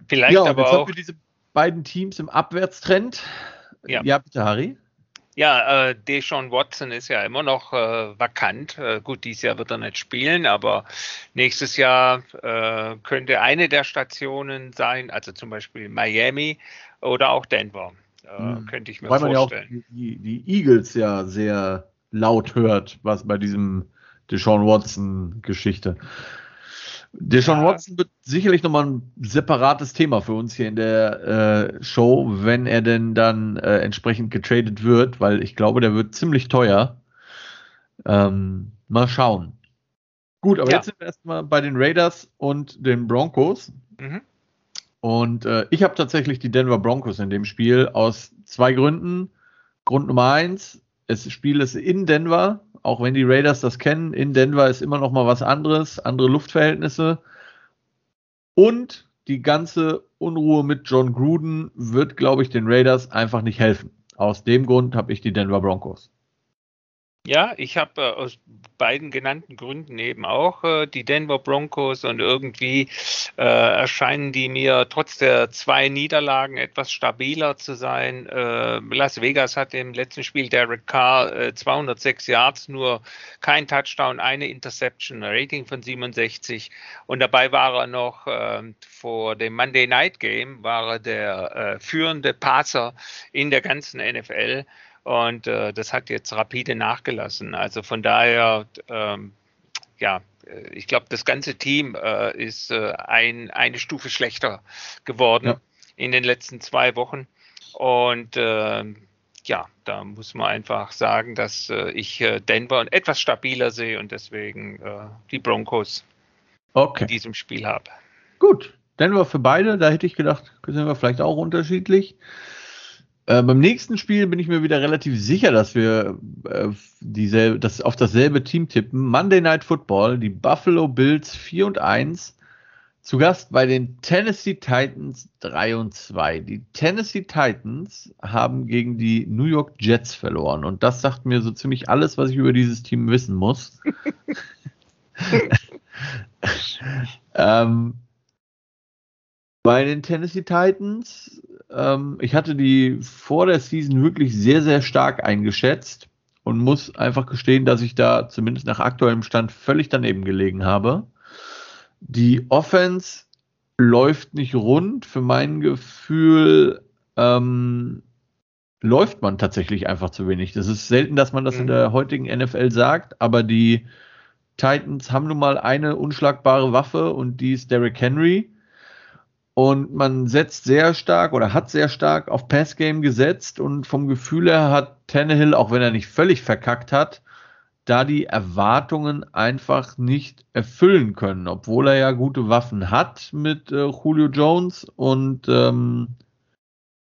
[SPEAKER 2] Vielleicht ja, aber
[SPEAKER 1] jetzt
[SPEAKER 2] auch.
[SPEAKER 1] Haben wir diese beiden Teams im Abwärtstrend.
[SPEAKER 2] Ja,
[SPEAKER 1] ja bitte, Harry.
[SPEAKER 2] Ja, äh, Deshaun Watson ist ja immer noch äh, vakant. Äh, gut, dieses Jahr wird er nicht spielen, aber nächstes Jahr äh, könnte eine der Stationen sein, also zum Beispiel Miami oder auch Denver. Hm. Könnte ich mir
[SPEAKER 1] Weil
[SPEAKER 2] vorstellen.
[SPEAKER 1] man ja auch die, die, Eagles ja sehr laut hört, was bei diesem Deshaun Watson-Geschichte. Deshaun. Watson wird sicherlich nochmal ein separates Thema für uns hier in der äh, Show, wenn er denn dann äh, entsprechend getradet wird, weil ich glaube, der wird ziemlich teuer. Ähm, mal schauen. Gut, aber ja. jetzt sind wir erstmal bei den Raiders und den Broncos. Mhm. Und äh, ich habe tatsächlich die Denver Broncos in dem Spiel aus zwei Gründen. Grund Nummer eins, das Spiel ist in Denver, auch wenn die Raiders das kennen, in Denver ist immer noch mal was anderes, andere Luftverhältnisse. Und die ganze Unruhe mit John Gruden wird, glaube ich, den Raiders einfach nicht helfen. Aus dem Grund habe ich die Denver Broncos.
[SPEAKER 2] Ja, ich habe äh, aus beiden genannten Gründen eben auch äh, die Denver Broncos und irgendwie äh, erscheinen die mir trotz der zwei Niederlagen etwas stabiler zu sein. Äh, Las Vegas hat im letzten Spiel Derek Carr 206 äh, Yards, nur kein Touchdown, eine Interception, Rating von 67 und dabei war er noch ähm, vor dem Monday Night Game war er der äh, führende Passer in der ganzen NFL. Und äh, das hat jetzt rapide nachgelassen. Also von daher, ähm, ja, äh, ich glaube, das ganze Team äh, ist äh, ein, eine Stufe schlechter geworden ja. in den letzten zwei Wochen. Und äh, ja, da muss man einfach sagen, dass äh, ich Denver etwas stabiler sehe und deswegen die Broncos okay. in diesem Spiel habe.
[SPEAKER 1] Gut, Denver für beide, da hätte ich gedacht, sind wir vielleicht auch unterschiedlich. Äh, beim nächsten Spiel bin ich mir wieder relativ sicher, dass wir äh, dieselbe, dass auf dasselbe Team tippen. Monday Night Football, die Buffalo Bills 4 und 1, zu Gast bei den Tennessee Titans 3 und 2. Die Tennessee Titans haben gegen die New York Jets verloren und das sagt mir so ziemlich alles, was ich über dieses Team wissen muss. ähm, bei den Tennessee Titans ähm, ich hatte die vor der Season wirklich sehr, sehr stark eingeschätzt und muss einfach gestehen, dass ich da zumindest nach aktuellem Stand völlig daneben gelegen habe. Die Offense läuft nicht rund. Für mein Gefühl ähm, läuft man tatsächlich einfach zu wenig. Das ist selten, dass man das mhm. in der heutigen NFL sagt, aber die Titans haben nun mal eine unschlagbare Waffe und die ist Derrick Henry. Und man setzt sehr stark oder hat sehr stark auf Passgame gesetzt und vom Gefühl her hat Tannehill, auch wenn er nicht völlig verkackt hat, da die Erwartungen einfach nicht erfüllen können, obwohl er ja gute Waffen hat mit äh, Julio Jones und ähm,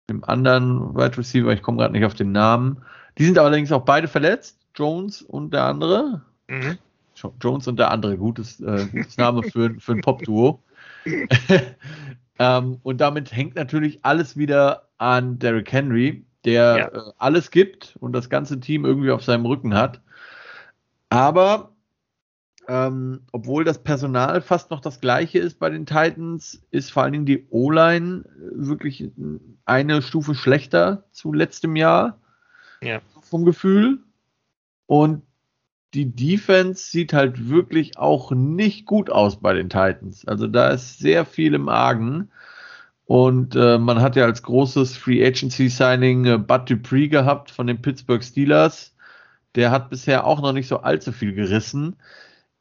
[SPEAKER 1] dem anderen Wide Receiver, ich komme gerade nicht auf den Namen. Die sind allerdings auch beide verletzt, Jones und der andere. Mhm. Jones und der andere, gutes, äh, gutes Name für, für ein Pop-Duo. Ähm, und damit hängt natürlich alles wieder an Derrick Henry, der ja. äh, alles gibt und das ganze Team irgendwie auf seinem Rücken hat. Aber ähm, obwohl das Personal fast noch das gleiche ist bei den Titans, ist vor allen Dingen die O-Line wirklich eine Stufe schlechter zu letztem Jahr. Ja. Vom Gefühl. Und die Defense sieht halt wirklich auch nicht gut aus bei den Titans. Also da ist sehr viel im Argen. Und äh, man hat ja als großes Free Agency Signing äh, Bud Dupree gehabt von den Pittsburgh Steelers. Der hat bisher auch noch nicht so allzu viel gerissen.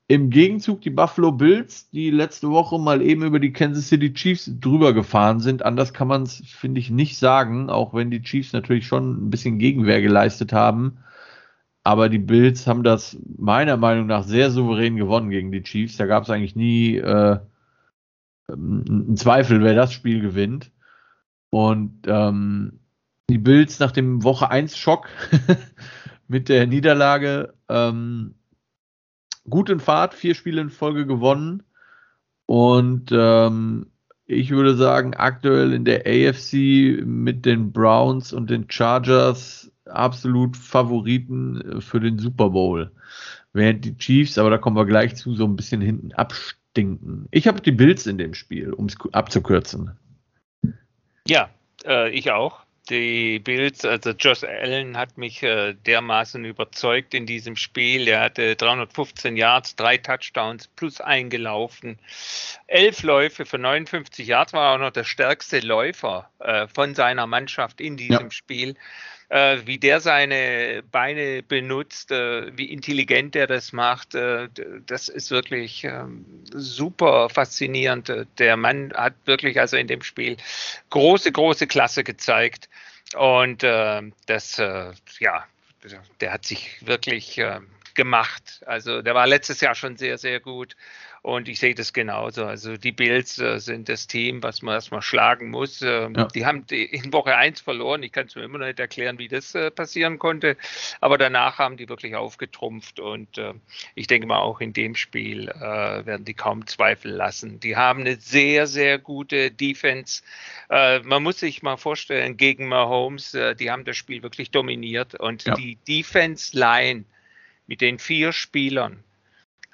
[SPEAKER 1] Im Gegenzug die Buffalo Bills, die letzte Woche mal eben über die Kansas City Chiefs drüber gefahren sind. Anders kann man es, finde ich, nicht sagen, auch wenn die Chiefs natürlich schon ein bisschen Gegenwehr geleistet haben. Aber die Bills haben das meiner Meinung nach sehr souverän gewonnen gegen die Chiefs. Da gab es eigentlich nie äh, einen Zweifel, wer das Spiel gewinnt. Und ähm, die Bills nach dem Woche 1 Schock mit der Niederlage. Ähm, gut in Fahrt, vier Spiele in Folge gewonnen. Und ähm, ich würde sagen, aktuell in der AFC mit den Browns und den Chargers absolut Favoriten für den Super Bowl. Während die Chiefs, aber da kommen wir gleich zu, so ein bisschen hinten abstinken. Ich habe die Bills in dem Spiel, um es abzukürzen.
[SPEAKER 2] Ja, äh, ich auch die Bills, also Josh Allen hat mich äh, dermaßen überzeugt in diesem Spiel. Er hatte 315 Yards, drei Touchdowns plus eingelaufen. Elf Läufe für 59 Yards, war auch noch der stärkste Läufer äh, von seiner Mannschaft in diesem ja. Spiel äh, wie der seine Beine benutzt, äh, wie intelligent er das macht, äh, das ist wirklich ähm, super faszinierend. Der Mann hat wirklich also in dem Spiel große, große Klasse gezeigt. Und äh, das, äh, ja, der hat sich wirklich äh, gemacht. Also der war letztes Jahr schon sehr, sehr gut. Und ich sehe das genauso. Also die Bills äh, sind das Team, was man erstmal schlagen muss. Ähm, ja. Die haben in Woche 1 verloren. Ich kann es mir immer noch nicht erklären, wie das äh, passieren konnte. Aber danach haben die wirklich aufgetrumpft. Und äh, ich denke mal, auch in dem Spiel werden die kaum Zweifel lassen. Die haben eine sehr, sehr gute Defense. Man muss sich mal vorstellen, gegen Mahomes, die haben das Spiel wirklich dominiert. Und ja. die Defense-Line mit den vier Spielern,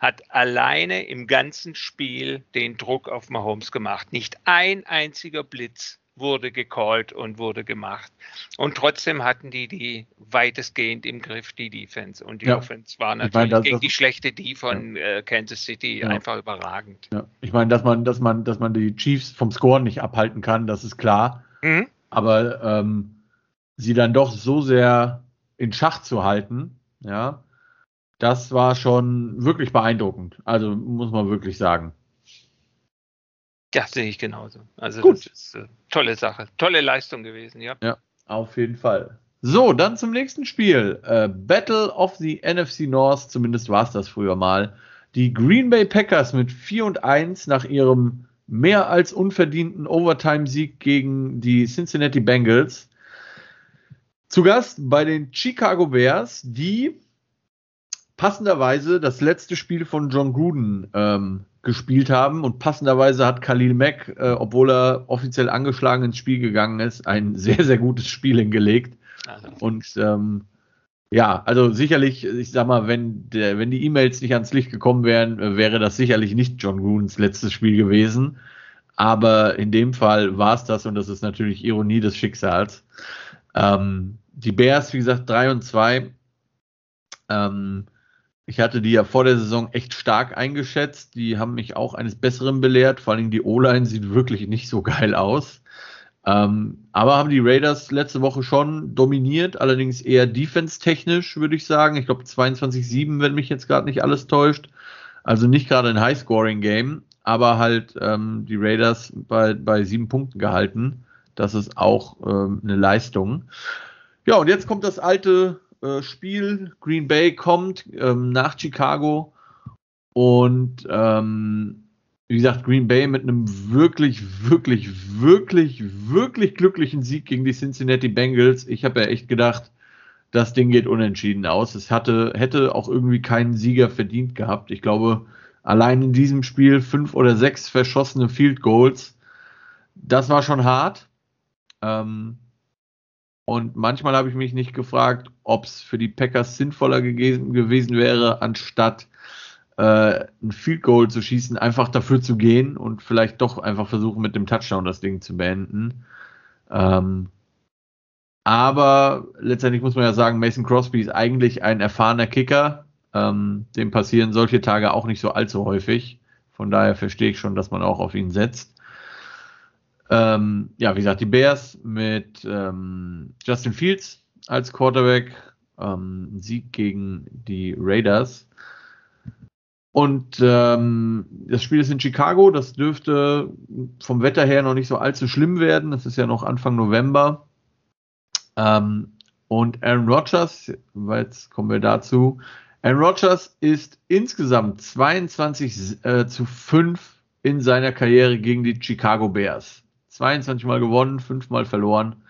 [SPEAKER 2] hat alleine im ganzen Spiel den Druck auf Mahomes gemacht. Nicht ein einziger Blitz wurde gecallt und wurde gemacht. Und trotzdem hatten die die weitestgehend im Griff, die Defense. Und die ja. Offense war natürlich ich meine, gegen die schlechte die von ja. äh, Kansas City ja. einfach überragend.
[SPEAKER 1] Ich meine, dass man, dass man, dass man die Chiefs vom Scoren nicht abhalten kann, das ist klar. Mhm. Aber ähm, sie dann doch so sehr in Schach zu halten, ja, das war schon wirklich beeindruckend. Also muss man wirklich sagen.
[SPEAKER 2] Ja, sehe ich genauso. Also Gut. das ist eine äh, tolle Sache. Tolle Leistung gewesen, ja.
[SPEAKER 1] Ja, auf jeden Fall. So, dann zum nächsten Spiel. Äh, Battle of the NFC North, zumindest war es das früher mal. Die Green Bay Packers mit 4 und 1 nach ihrem mehr als unverdienten Overtime-Sieg gegen die Cincinnati Bengals. Zu Gast bei den Chicago Bears, die passenderweise das letzte Spiel von John Gruden ähm, gespielt haben und passenderweise hat Khalil Mack, äh, obwohl er offiziell angeschlagen ins Spiel gegangen ist, ein sehr, sehr gutes Spiel hingelegt. Also. Und ähm, ja, also sicherlich, ich sag mal, wenn, der, wenn die E-Mails nicht ans Licht gekommen wären, äh, wäre das sicherlich nicht John Grudens letztes Spiel gewesen. Aber in dem Fall war es das und das ist natürlich Ironie des Schicksals. Ähm, die Bears, wie gesagt, 3 und 2. Ähm, ich hatte die ja vor der Saison echt stark eingeschätzt. Die haben mich auch eines Besseren belehrt. Vor allem die O-Line sieht wirklich nicht so geil aus. Ähm, aber haben die Raiders letzte Woche schon dominiert, allerdings eher defense-technisch, würde ich sagen. Ich glaube 22-7, wenn mich jetzt gerade nicht alles täuscht. Also nicht gerade ein High-Scoring-Game, aber halt ähm, die Raiders bei, bei sieben Punkten gehalten. Das ist auch ähm, eine Leistung. Ja, und jetzt kommt das alte äh, Spiel. Green Bay kommt ähm, nach Chicago und ähm, wie gesagt, Green Bay mit einem wirklich, wirklich, wirklich, wirklich glücklichen Sieg gegen die Cincinnati Bengals. Ich habe ja echt gedacht, das Ding geht unentschieden aus. Es hatte, hätte auch irgendwie keinen Sieger verdient gehabt. Ich glaube, allein in diesem Spiel fünf oder sechs verschossene Field Goals. Das war schon hart. Ähm, und manchmal habe ich mich nicht gefragt, ob es für die Packers sinnvoller gewesen, wäre, anstatt äh, ein Field Goal zu schießen, einfach dafür zu gehen und vielleicht doch einfach versuchen, mit dem Touchdown das Ding zu beenden. Ähm, aber letztendlich muss man ja sagen, Mason Crosby ist eigentlich ein erfahrener Kicker. Ähm, dem passieren solche Tage auch nicht so allzu häufig. Von daher verstehe ich schon, dass man auch auf ihn setzt. Ähm, ja, wie gesagt, die Bears mit ähm, Justin Fields als Quarterback, ähm, Sieg gegen die Raiders. Und ähm, das Spiel ist in Chicago, das dürfte vom Wetter her noch nicht so allzu schlimm werden. Das ist ja noch Anfang November. Ähm, und Aaron Rodgers, jetzt kommen wir dazu. Aaron Rodgers ist insgesamt 22 äh, zu 5 in seiner Karriere gegen die Chicago Bears. 22 Mal gewonnen, 5 Mal verloren.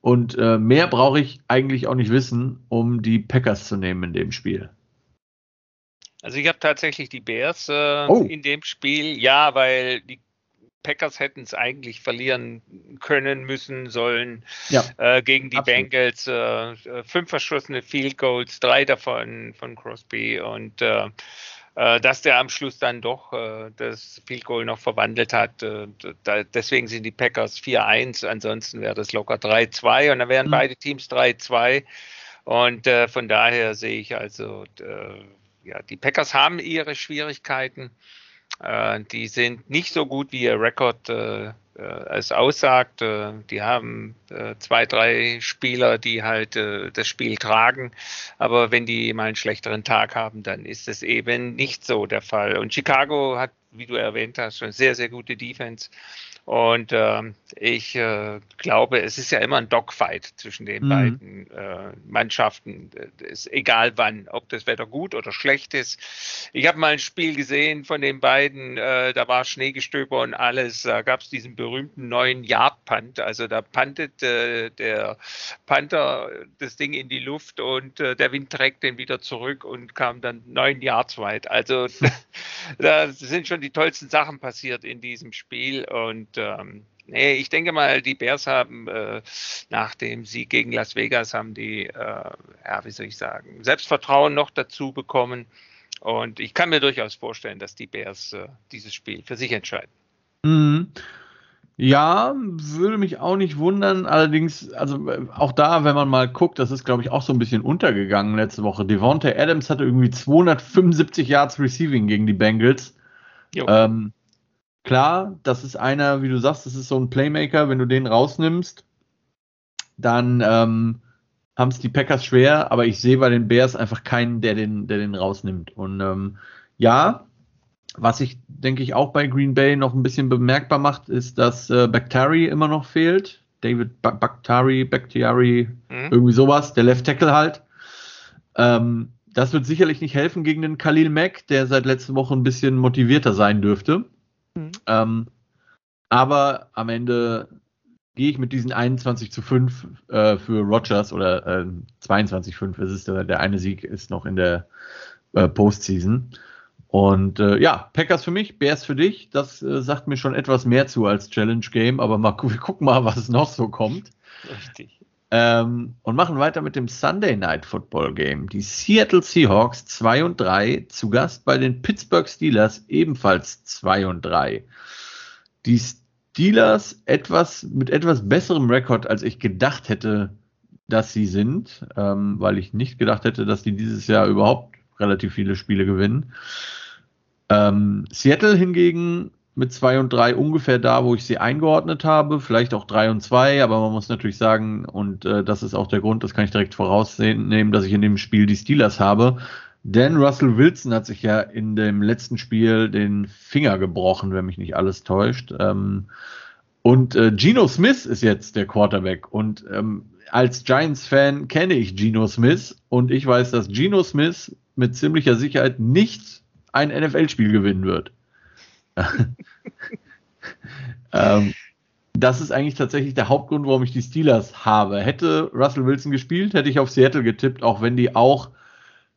[SPEAKER 1] Und äh, mehr brauche ich eigentlich auch nicht wissen, um die Packers zu nehmen in dem Spiel.
[SPEAKER 2] Also ich habe tatsächlich die Bears äh, oh. in dem Spiel, ja, weil die Packers hätten es eigentlich verlieren können, müssen, sollen ja, äh, gegen die absolut. Bengals. Äh, äh, fünf verschossene Field Goals, drei davon von Crosby und äh, äh, dass der am Schluss dann doch äh, das Field Goal noch verwandelt hat. Da, deswegen sind die Packers 4-1, ansonsten wäre das locker 3-2 und dann wären mhm. beide Teams 3-2. Und von daher sehe ich also, ja, die Packers haben ihre Schwierigkeiten. Äh, die sind nicht so gut, wie ihr Rekord äh, äh, es aussagt. Äh, die haben äh, zwei, drei Spieler, die halt äh, das Spiel tragen. Aber wenn die mal einen schlechteren Tag haben, dann ist es eben nicht so der Fall. Und Chicago hat, wie du erwähnt hast, schon sehr, sehr gute Defense. Und ähm, ich äh, glaube, es ist ja immer ein Dogfight zwischen den mhm. beiden äh, Mannschaften. Ist egal wann, ob das Wetter gut oder schlecht ist. Ich habe mal ein Spiel gesehen von den beiden, äh, da war Schneegestöber und alles. Da gab es diesen berühmten neuen Yard-Punt. Also da puntet äh, der Panther das Ding in die Luft und äh, der Wind trägt den wieder zurück und kam dann neun Yards weit. Also da sind schon die tollsten Sachen passiert in diesem Spiel und ähm, nee, ich denke mal, die Bears haben äh, nach dem Sieg gegen Las Vegas haben die, äh, ja, wie soll ich sagen, Selbstvertrauen noch dazu bekommen. Und ich kann mir durchaus vorstellen, dass die Bears äh, dieses Spiel für sich entscheiden.
[SPEAKER 1] Mhm. Ja, würde mich auch nicht wundern. Allerdings, also äh, auch da, wenn man mal guckt, das ist, glaube ich, auch so ein bisschen untergegangen letzte Woche. Devontae Adams hatte irgendwie 275 Yards Receiving gegen die Bengals. Ähm, klar, das ist einer, wie du sagst, das ist so ein Playmaker. Wenn du den rausnimmst, dann ähm, haben es die Packers schwer. Aber ich sehe bei den Bears einfach keinen, der den, der den rausnimmt. Und ähm, ja, was sich, denke ich, auch bei Green Bay noch ein bisschen bemerkbar macht, ist, dass äh, Bakhtiari immer noch fehlt. David ba Bakhtiari, Bakhtiari, mhm. irgendwie sowas, der Left Tackle halt. Ähm, das wird sicherlich nicht helfen gegen den Khalil Mack, der seit letzter Woche ein bisschen motivierter sein dürfte. Mhm. Ähm, aber am Ende gehe ich mit diesen 21 zu 5 äh, für Rogers oder äh, 22 zu 5 ist es, der, der eine Sieg ist noch in der äh, Postseason. Und äh, ja, Packers für mich, Bears für dich. Das äh, sagt mir schon etwas mehr zu als Challenge Game, aber mal wir gucken mal, was noch so kommt. Richtig. Ähm, und machen weiter mit dem Sunday Night Football Game. Die Seattle Seahawks 2 und 3, zu Gast bei den Pittsburgh Steelers ebenfalls 2 und 3. Die Steelers etwas mit etwas besserem Rekord, als ich gedacht hätte, dass sie sind, ähm, weil ich nicht gedacht hätte, dass die dieses Jahr überhaupt relativ viele Spiele gewinnen. Ähm, Seattle hingegen mit 2 und 3 ungefähr da, wo ich sie eingeordnet habe, vielleicht auch 3 und 2, aber man muss natürlich sagen, und äh, das ist auch der Grund, das kann ich direkt vorausnehmen, dass ich in dem Spiel die Steelers habe. Denn Russell Wilson hat sich ja in dem letzten Spiel den Finger gebrochen, wenn mich nicht alles täuscht. Ähm, und äh, Geno Smith ist jetzt der Quarterback. Und ähm, als Giants-Fan kenne ich Geno Smith und ich weiß, dass Geno Smith mit ziemlicher Sicherheit nicht ein NFL-Spiel gewinnen wird. ähm, das ist eigentlich tatsächlich der Hauptgrund, warum ich die Steelers habe. Hätte Russell Wilson gespielt, hätte ich auf Seattle getippt, auch wenn die auch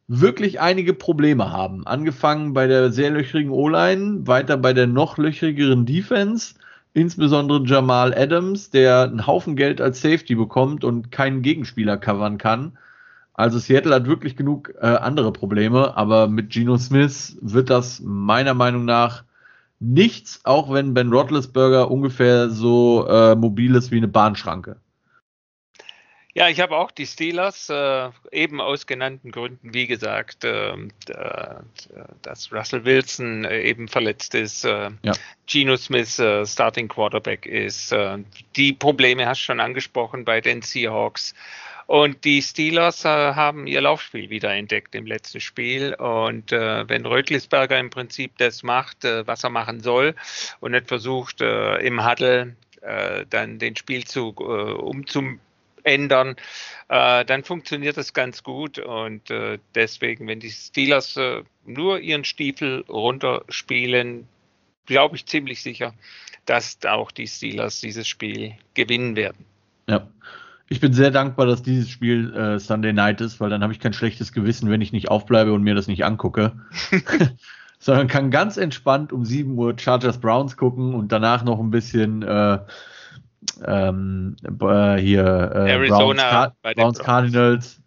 [SPEAKER 1] wirklich einige Probleme haben. Angefangen bei der sehr löchrigen O-Line, weiter bei der noch löchrigeren Defense, insbesondere Jamal Adams, der einen Haufen Geld als Safety bekommt und keinen Gegenspieler covern kann. Also Seattle hat wirklich genug äh, andere Probleme, aber mit Geno Smith wird das meiner Meinung nach nichts, auch wenn Ben Roethlisberger ungefähr so äh, mobil ist wie eine Bahnschranke.
[SPEAKER 2] Ja, ich habe auch die Steelers, äh, eben aus genannten Gründen, wie gesagt, ähm, äh, dass Russell Wilson äh, eben verletzt ist, äh, ja. Geno Smith äh, Starting Quarterback ist. die Probleme hast du schon angesprochen bei den Seahawks. Und die Steelers äh, haben ihr Laufspiel wieder entdeckt im letzten Spiel. Und äh, wenn Rötlisberger im Prinzip das macht, äh, was er machen soll, und nicht versucht, äh, im Huddle äh, dann den Spielzug äh, umzuändern, dann funktioniert das ganz gut. Und deswegen, wenn die Steelers nur ihren Stiefel runterspielen, glaube ich ziemlich sicher, dass auch die Steelers dieses Spiel gewinnen werden.
[SPEAKER 1] Ja. Ich bin sehr dankbar, dass dieses Spiel äh, Sunday Night ist, weil dann habe ich kein schlechtes Gewissen, wenn ich nicht aufbleibe und mir das nicht angucke. Sondern kann ganz entspannt um 7 Uhr Chargers Browns gucken und danach noch ein bisschen äh, ähm, äh, hier
[SPEAKER 2] äh, Arizona
[SPEAKER 1] Browns, Browns Cardinals.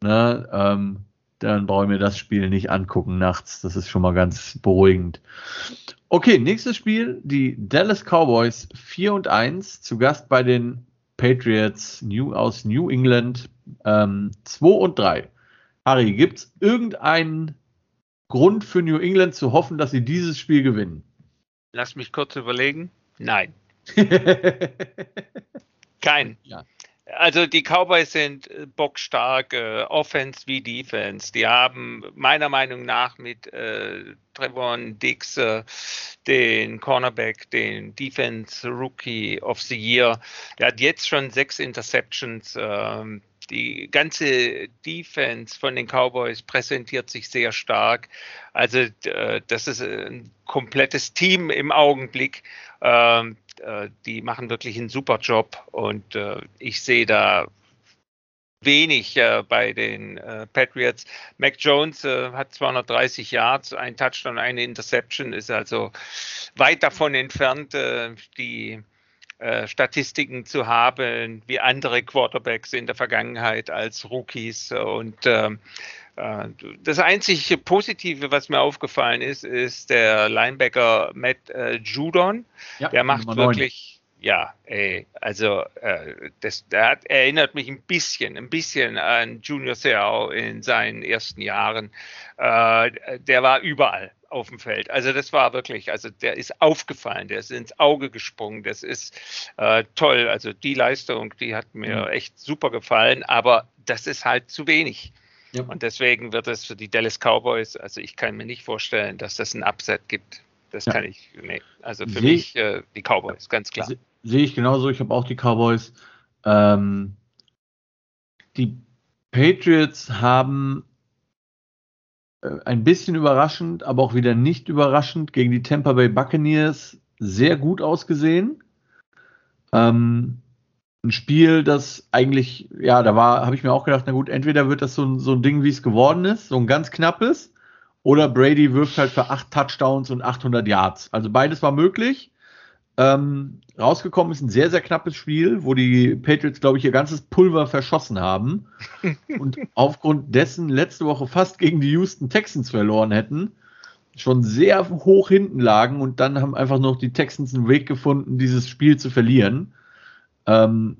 [SPEAKER 1] Ne, ähm, dann brauche ich mir das Spiel nicht angucken nachts. Das ist schon mal ganz beruhigend. Okay, nächstes Spiel. Die Dallas Cowboys 4 und 1 zu Gast bei den Patriots New, aus New England ähm, 2 und 3. Harry, gibt es irgendeinen Grund für New England zu hoffen, dass sie dieses Spiel gewinnen?
[SPEAKER 2] Lass mich kurz überlegen. Nein. Kein. Ja. Also die Cowboys sind bockstark, äh, Offense wie Defense. Die haben meiner Meinung nach mit äh, Trevon Dix äh, den Cornerback, den Defense Rookie of the Year. Der hat jetzt schon sechs Interceptions. Ähm, die ganze Defense von den Cowboys präsentiert sich sehr stark. Also äh, das ist ein komplettes Team im Augenblick. Ähm, äh, die machen wirklich einen super Job und äh, ich sehe da wenig äh, bei den äh, Patriots. Mac Jones äh, hat 230 Yards, ein Touchdown, eine Interception, ist also weit davon entfernt, äh, die Statistiken zu haben wie andere Quarterbacks in der Vergangenheit als Rookies und ähm, äh, das einzige Positive, was mir aufgefallen ist, ist der Linebacker Matt äh, Judon. Ja, der macht wirklich, ja, ey, also äh, das, der hat, erinnert mich ein bisschen, ein bisschen an Junior Seau in seinen ersten Jahren. Äh, der war überall auf dem Feld. Also das war wirklich, also der ist aufgefallen, der ist ins Auge gesprungen, das ist äh, toll. Also die Leistung, die hat mir mhm. echt super gefallen, aber das ist halt zu wenig. Ja. Und deswegen wird es für die Dallas Cowboys, also ich kann mir nicht vorstellen, dass das ein Upset gibt. Das ja. kann ich, nee. Also für Seh mich äh, die Cowboys, ganz klar.
[SPEAKER 1] Sehe ich genauso, ich habe auch die Cowboys. Ähm, die Patriots haben äh, ein bisschen überraschend, aber auch wieder nicht überraschend gegen die Tampa Bay Buccaneers sehr gut ausgesehen. Ähm, ein Spiel, das eigentlich, ja, da war, habe ich mir auch gedacht, na gut, entweder wird das so ein, so ein Ding, wie es geworden ist, so ein ganz knappes, oder Brady wirft halt für acht Touchdowns und 800 Yards. Also beides war möglich. Ähm, rausgekommen ist ein sehr, sehr knappes Spiel, wo die Patriots, glaube ich, ihr ganzes Pulver verschossen haben und aufgrund dessen letzte Woche fast gegen die Houston Texans verloren hätten, schon sehr hoch hinten lagen und dann haben einfach noch die Texans einen Weg gefunden, dieses Spiel zu verlieren. Ähm,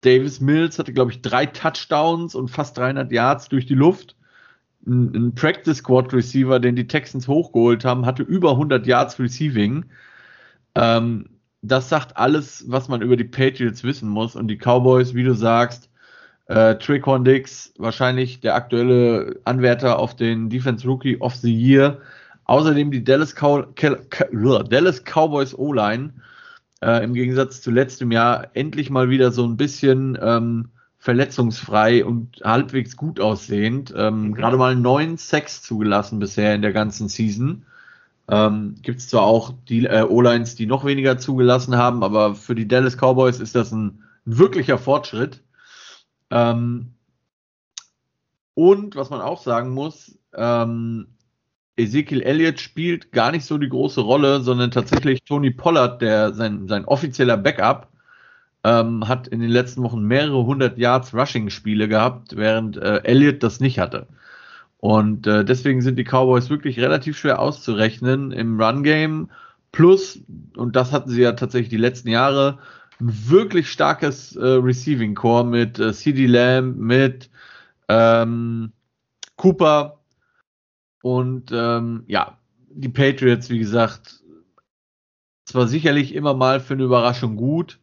[SPEAKER 1] Davis Mills hatte, glaube ich, drei Touchdowns und fast 300 Yards durch die Luft. Ein, ein Practice Squad Receiver, den die Texans hochgeholt haben, hatte über 100 Yards Receiving. Ähm, das sagt alles, was man über die Patriots wissen muss. Und die Cowboys, wie du sagst, äh, Trick Dix, wahrscheinlich der aktuelle Anwärter auf den Defense Rookie of the Year. Außerdem die Dallas, Cow Dallas Cowboys O-Line äh, im Gegensatz zu letztem Jahr endlich mal wieder so ein bisschen ähm, verletzungsfrei und halbwegs gut aussehend. Ähm, mhm. Gerade mal neun Sex zugelassen bisher in der ganzen Season. Ähm, Gibt es zwar auch die äh, O-Lines, die noch weniger zugelassen haben, aber für die Dallas Cowboys ist das ein, ein wirklicher Fortschritt. Ähm, und was man auch sagen muss, ähm, Ezekiel Elliott spielt gar nicht so die große Rolle, sondern tatsächlich Tony Pollard, der sein, sein offizieller Backup, ähm, hat in den letzten Wochen mehrere hundert Yards Rushing-Spiele gehabt, während äh, Elliott das nicht hatte. Und äh, deswegen sind die Cowboys wirklich relativ schwer auszurechnen im Run-Game. Plus, und das hatten sie ja tatsächlich die letzten Jahre, ein wirklich starkes äh, Receiving Core mit äh, CD Lamb, mit ähm, Cooper, und ähm, ja, die Patriots, wie gesagt, zwar sicherlich immer mal für eine Überraschung gut,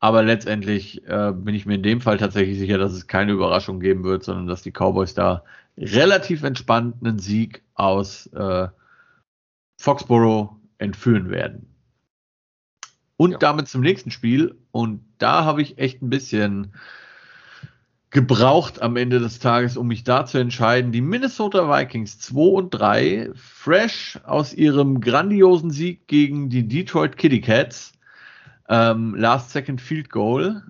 [SPEAKER 1] aber letztendlich äh, bin ich mir in dem Fall tatsächlich sicher, dass es keine Überraschung geben wird, sondern dass die Cowboys da relativ entspannt einen Sieg aus äh, Foxborough entführen werden. Und ja. damit zum nächsten Spiel. Und da habe ich echt ein bisschen gebraucht am Ende des Tages, um mich da zu entscheiden. Die Minnesota Vikings 2 und 3, fresh aus ihrem grandiosen Sieg gegen die Detroit Kitty Cats, ähm, Last Second Field Goal.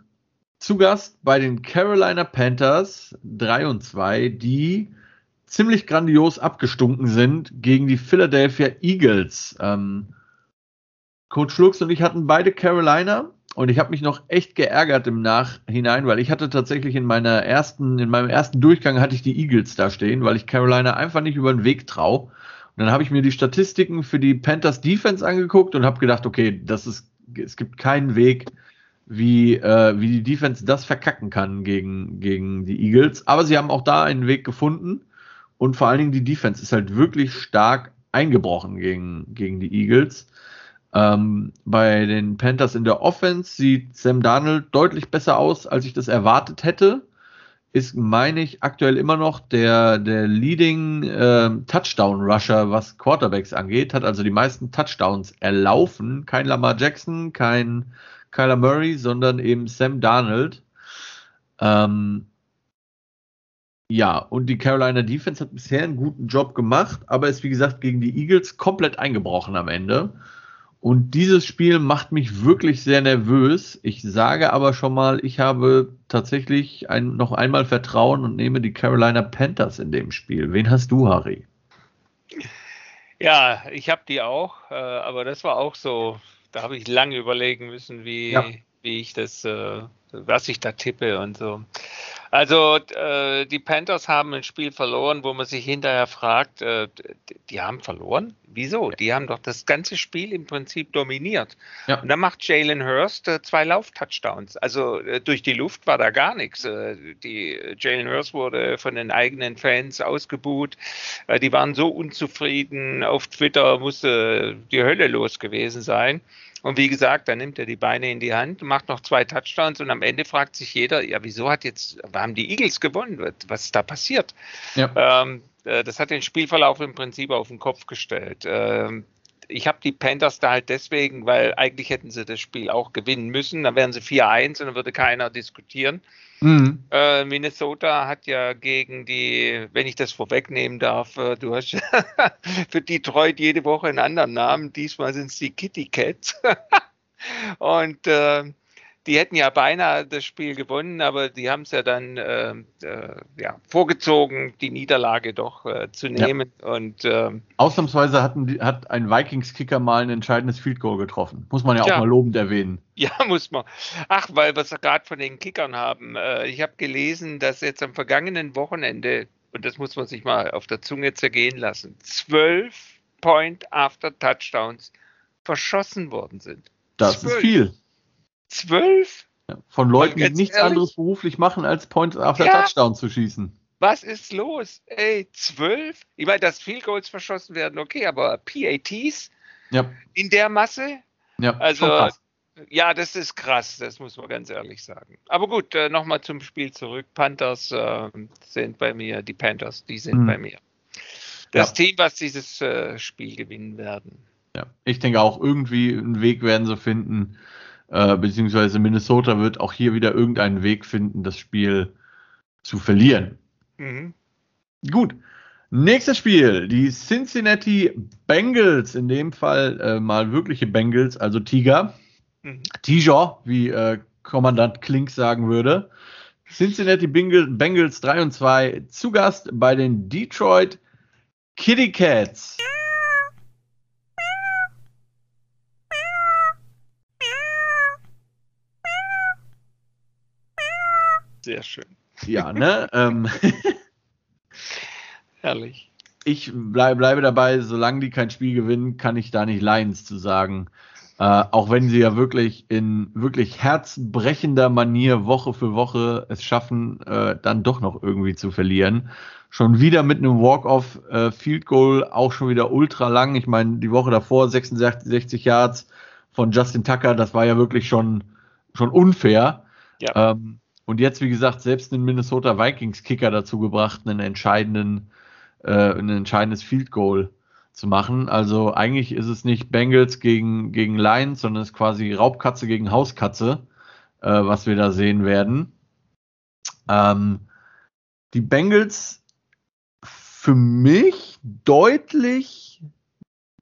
[SPEAKER 1] zu Gast bei den Carolina Panthers 3 und 2, die ziemlich grandios abgestunken sind gegen die Philadelphia Eagles. Ähm, Coach Schlux und ich hatten beide Carolina und ich habe mich noch echt geärgert im Nachhinein, weil ich hatte tatsächlich in meiner ersten, in meinem ersten Durchgang hatte ich die Eagles da stehen, weil ich Carolina einfach nicht über den Weg traue. Und dann habe ich mir die Statistiken für die Panthers Defense angeguckt und habe gedacht, okay, das ist, es gibt keinen Weg, wie, äh, wie die Defense das verkacken kann gegen, gegen die Eagles. Aber sie haben auch da einen Weg gefunden. Und vor allen Dingen die Defense ist halt wirklich stark eingebrochen gegen, gegen die Eagles. Ähm, bei den Panthers in der Offense sieht Sam Darnold deutlich besser aus, als ich das erwartet hätte. Ist, meine ich, aktuell immer noch der, der Leading äh, Touchdown-Rusher, was Quarterbacks angeht. Hat also die meisten Touchdowns erlaufen. Kein Lamar Jackson, kein Kyler Murray, sondern eben Sam Darnold. Ähm, ja, und die Carolina Defense hat bisher einen guten Job gemacht, aber ist wie gesagt gegen die Eagles komplett eingebrochen am Ende. Und dieses Spiel macht mich wirklich sehr nervös. Ich sage aber schon mal, ich habe tatsächlich ein, noch einmal Vertrauen und nehme die Carolina Panthers in dem Spiel. Wen hast du, Harry?
[SPEAKER 2] Ja, ich habe die auch, äh, aber das war auch so, da habe ich lange überlegen müssen, wie, ja. wie ich das, äh, was ich da tippe und so. Also äh, die Panthers haben ein Spiel verloren, wo man sich hinterher fragt, äh, die haben verloren? Wieso? Die haben doch das ganze Spiel im Prinzip dominiert. Ja. Und dann macht Jalen Hurst äh, zwei Lauf-Touchdowns. Also äh, durch die Luft war da gar nichts. Äh, die Jalen Hurst wurde von den eigenen Fans ausgebuht. Äh, die waren so unzufrieden. Auf Twitter musste die Hölle los gewesen sein. Und wie gesagt, dann nimmt er die Beine in die Hand, macht noch zwei Touchdowns und am Ende fragt sich jeder, ja, wieso hat jetzt, haben die Eagles gewonnen? Was ist da passiert? Ja. Ähm, äh, das hat den Spielverlauf im Prinzip auf den Kopf gestellt. Ähm, ich habe die Panthers da halt deswegen, weil eigentlich hätten sie das Spiel auch gewinnen müssen. Dann wären sie 4-1 und dann würde keiner diskutieren. Mhm. Äh, Minnesota hat ja gegen die, wenn ich das vorwegnehmen darf, äh, du hast für Detroit jede Woche einen anderen Namen. Diesmal sind es die Kitty Cats. und äh, die hätten ja beinahe das Spiel gewonnen, aber die haben es ja dann äh, äh, ja, vorgezogen, die Niederlage doch äh, zu nehmen. Ja. Und ähm,
[SPEAKER 1] ausnahmsweise hatten hat ein Vikings-Kicker mal ein entscheidendes Field Goal getroffen. Muss man ja, ja. auch mal lobend erwähnen.
[SPEAKER 2] Ja, muss man. Ach, weil wir es gerade von den Kickern haben. Äh, ich habe gelesen, dass jetzt am vergangenen Wochenende, und das muss man sich mal auf der Zunge zergehen lassen, zwölf Point after Touchdowns verschossen worden sind.
[SPEAKER 1] Das 12. ist viel.
[SPEAKER 2] Zwölf?
[SPEAKER 1] Von Leuten, die nichts ehrlich? anderes beruflich machen, als Point after ja. Touchdown zu schießen.
[SPEAKER 2] Was ist los? Ey, zwölf? Ich meine, dass Field Goals verschossen werden, okay, aber PATs ja. in der Masse? Ja, also, ja, das ist krass, das muss man ganz ehrlich sagen. Aber gut, äh, nochmal zum Spiel zurück. Panthers äh, sind bei mir, die Panthers, die sind mhm. bei mir. Das ja. Team, was dieses äh, Spiel gewinnen werden.
[SPEAKER 1] Ja, ich denke auch, irgendwie einen Weg werden sie finden, äh, beziehungsweise Minnesota wird auch hier wieder irgendeinen Weg finden, das Spiel zu verlieren. Mhm. Gut. Nächstes Spiel, die Cincinnati Bengals, in dem Fall äh, mal wirkliche Bengals, also Tiger. Mhm. Tiger, wie äh, Kommandant Klink sagen würde. Cincinnati Bengals 3 und 2 zu Gast bei den Detroit Kitty Cats.
[SPEAKER 2] Sehr schön.
[SPEAKER 1] Ja, ne? ähm,
[SPEAKER 2] Herrlich.
[SPEAKER 1] Ich bleib, bleibe dabei, solange die kein Spiel gewinnen, kann ich da nicht Lions zu sagen. Äh, auch wenn sie ja wirklich in wirklich herzbrechender Manier Woche für Woche es schaffen, äh, dann doch noch irgendwie zu verlieren. Schon wieder mit einem Walk-off äh, Field Goal, auch schon wieder ultra lang. Ich meine, die Woche davor 66 Yards von Justin Tucker, das war ja wirklich schon, schon unfair. Ja. Ähm, und jetzt, wie gesagt, selbst den Minnesota Vikings Kicker dazu gebracht, einen entscheidenden, äh, ein entscheidendes Field Goal zu machen. Also eigentlich ist es nicht Bengals gegen, gegen Lions, sondern es ist quasi Raubkatze gegen Hauskatze, äh, was wir da sehen werden. Ähm, die Bengals für mich deutlich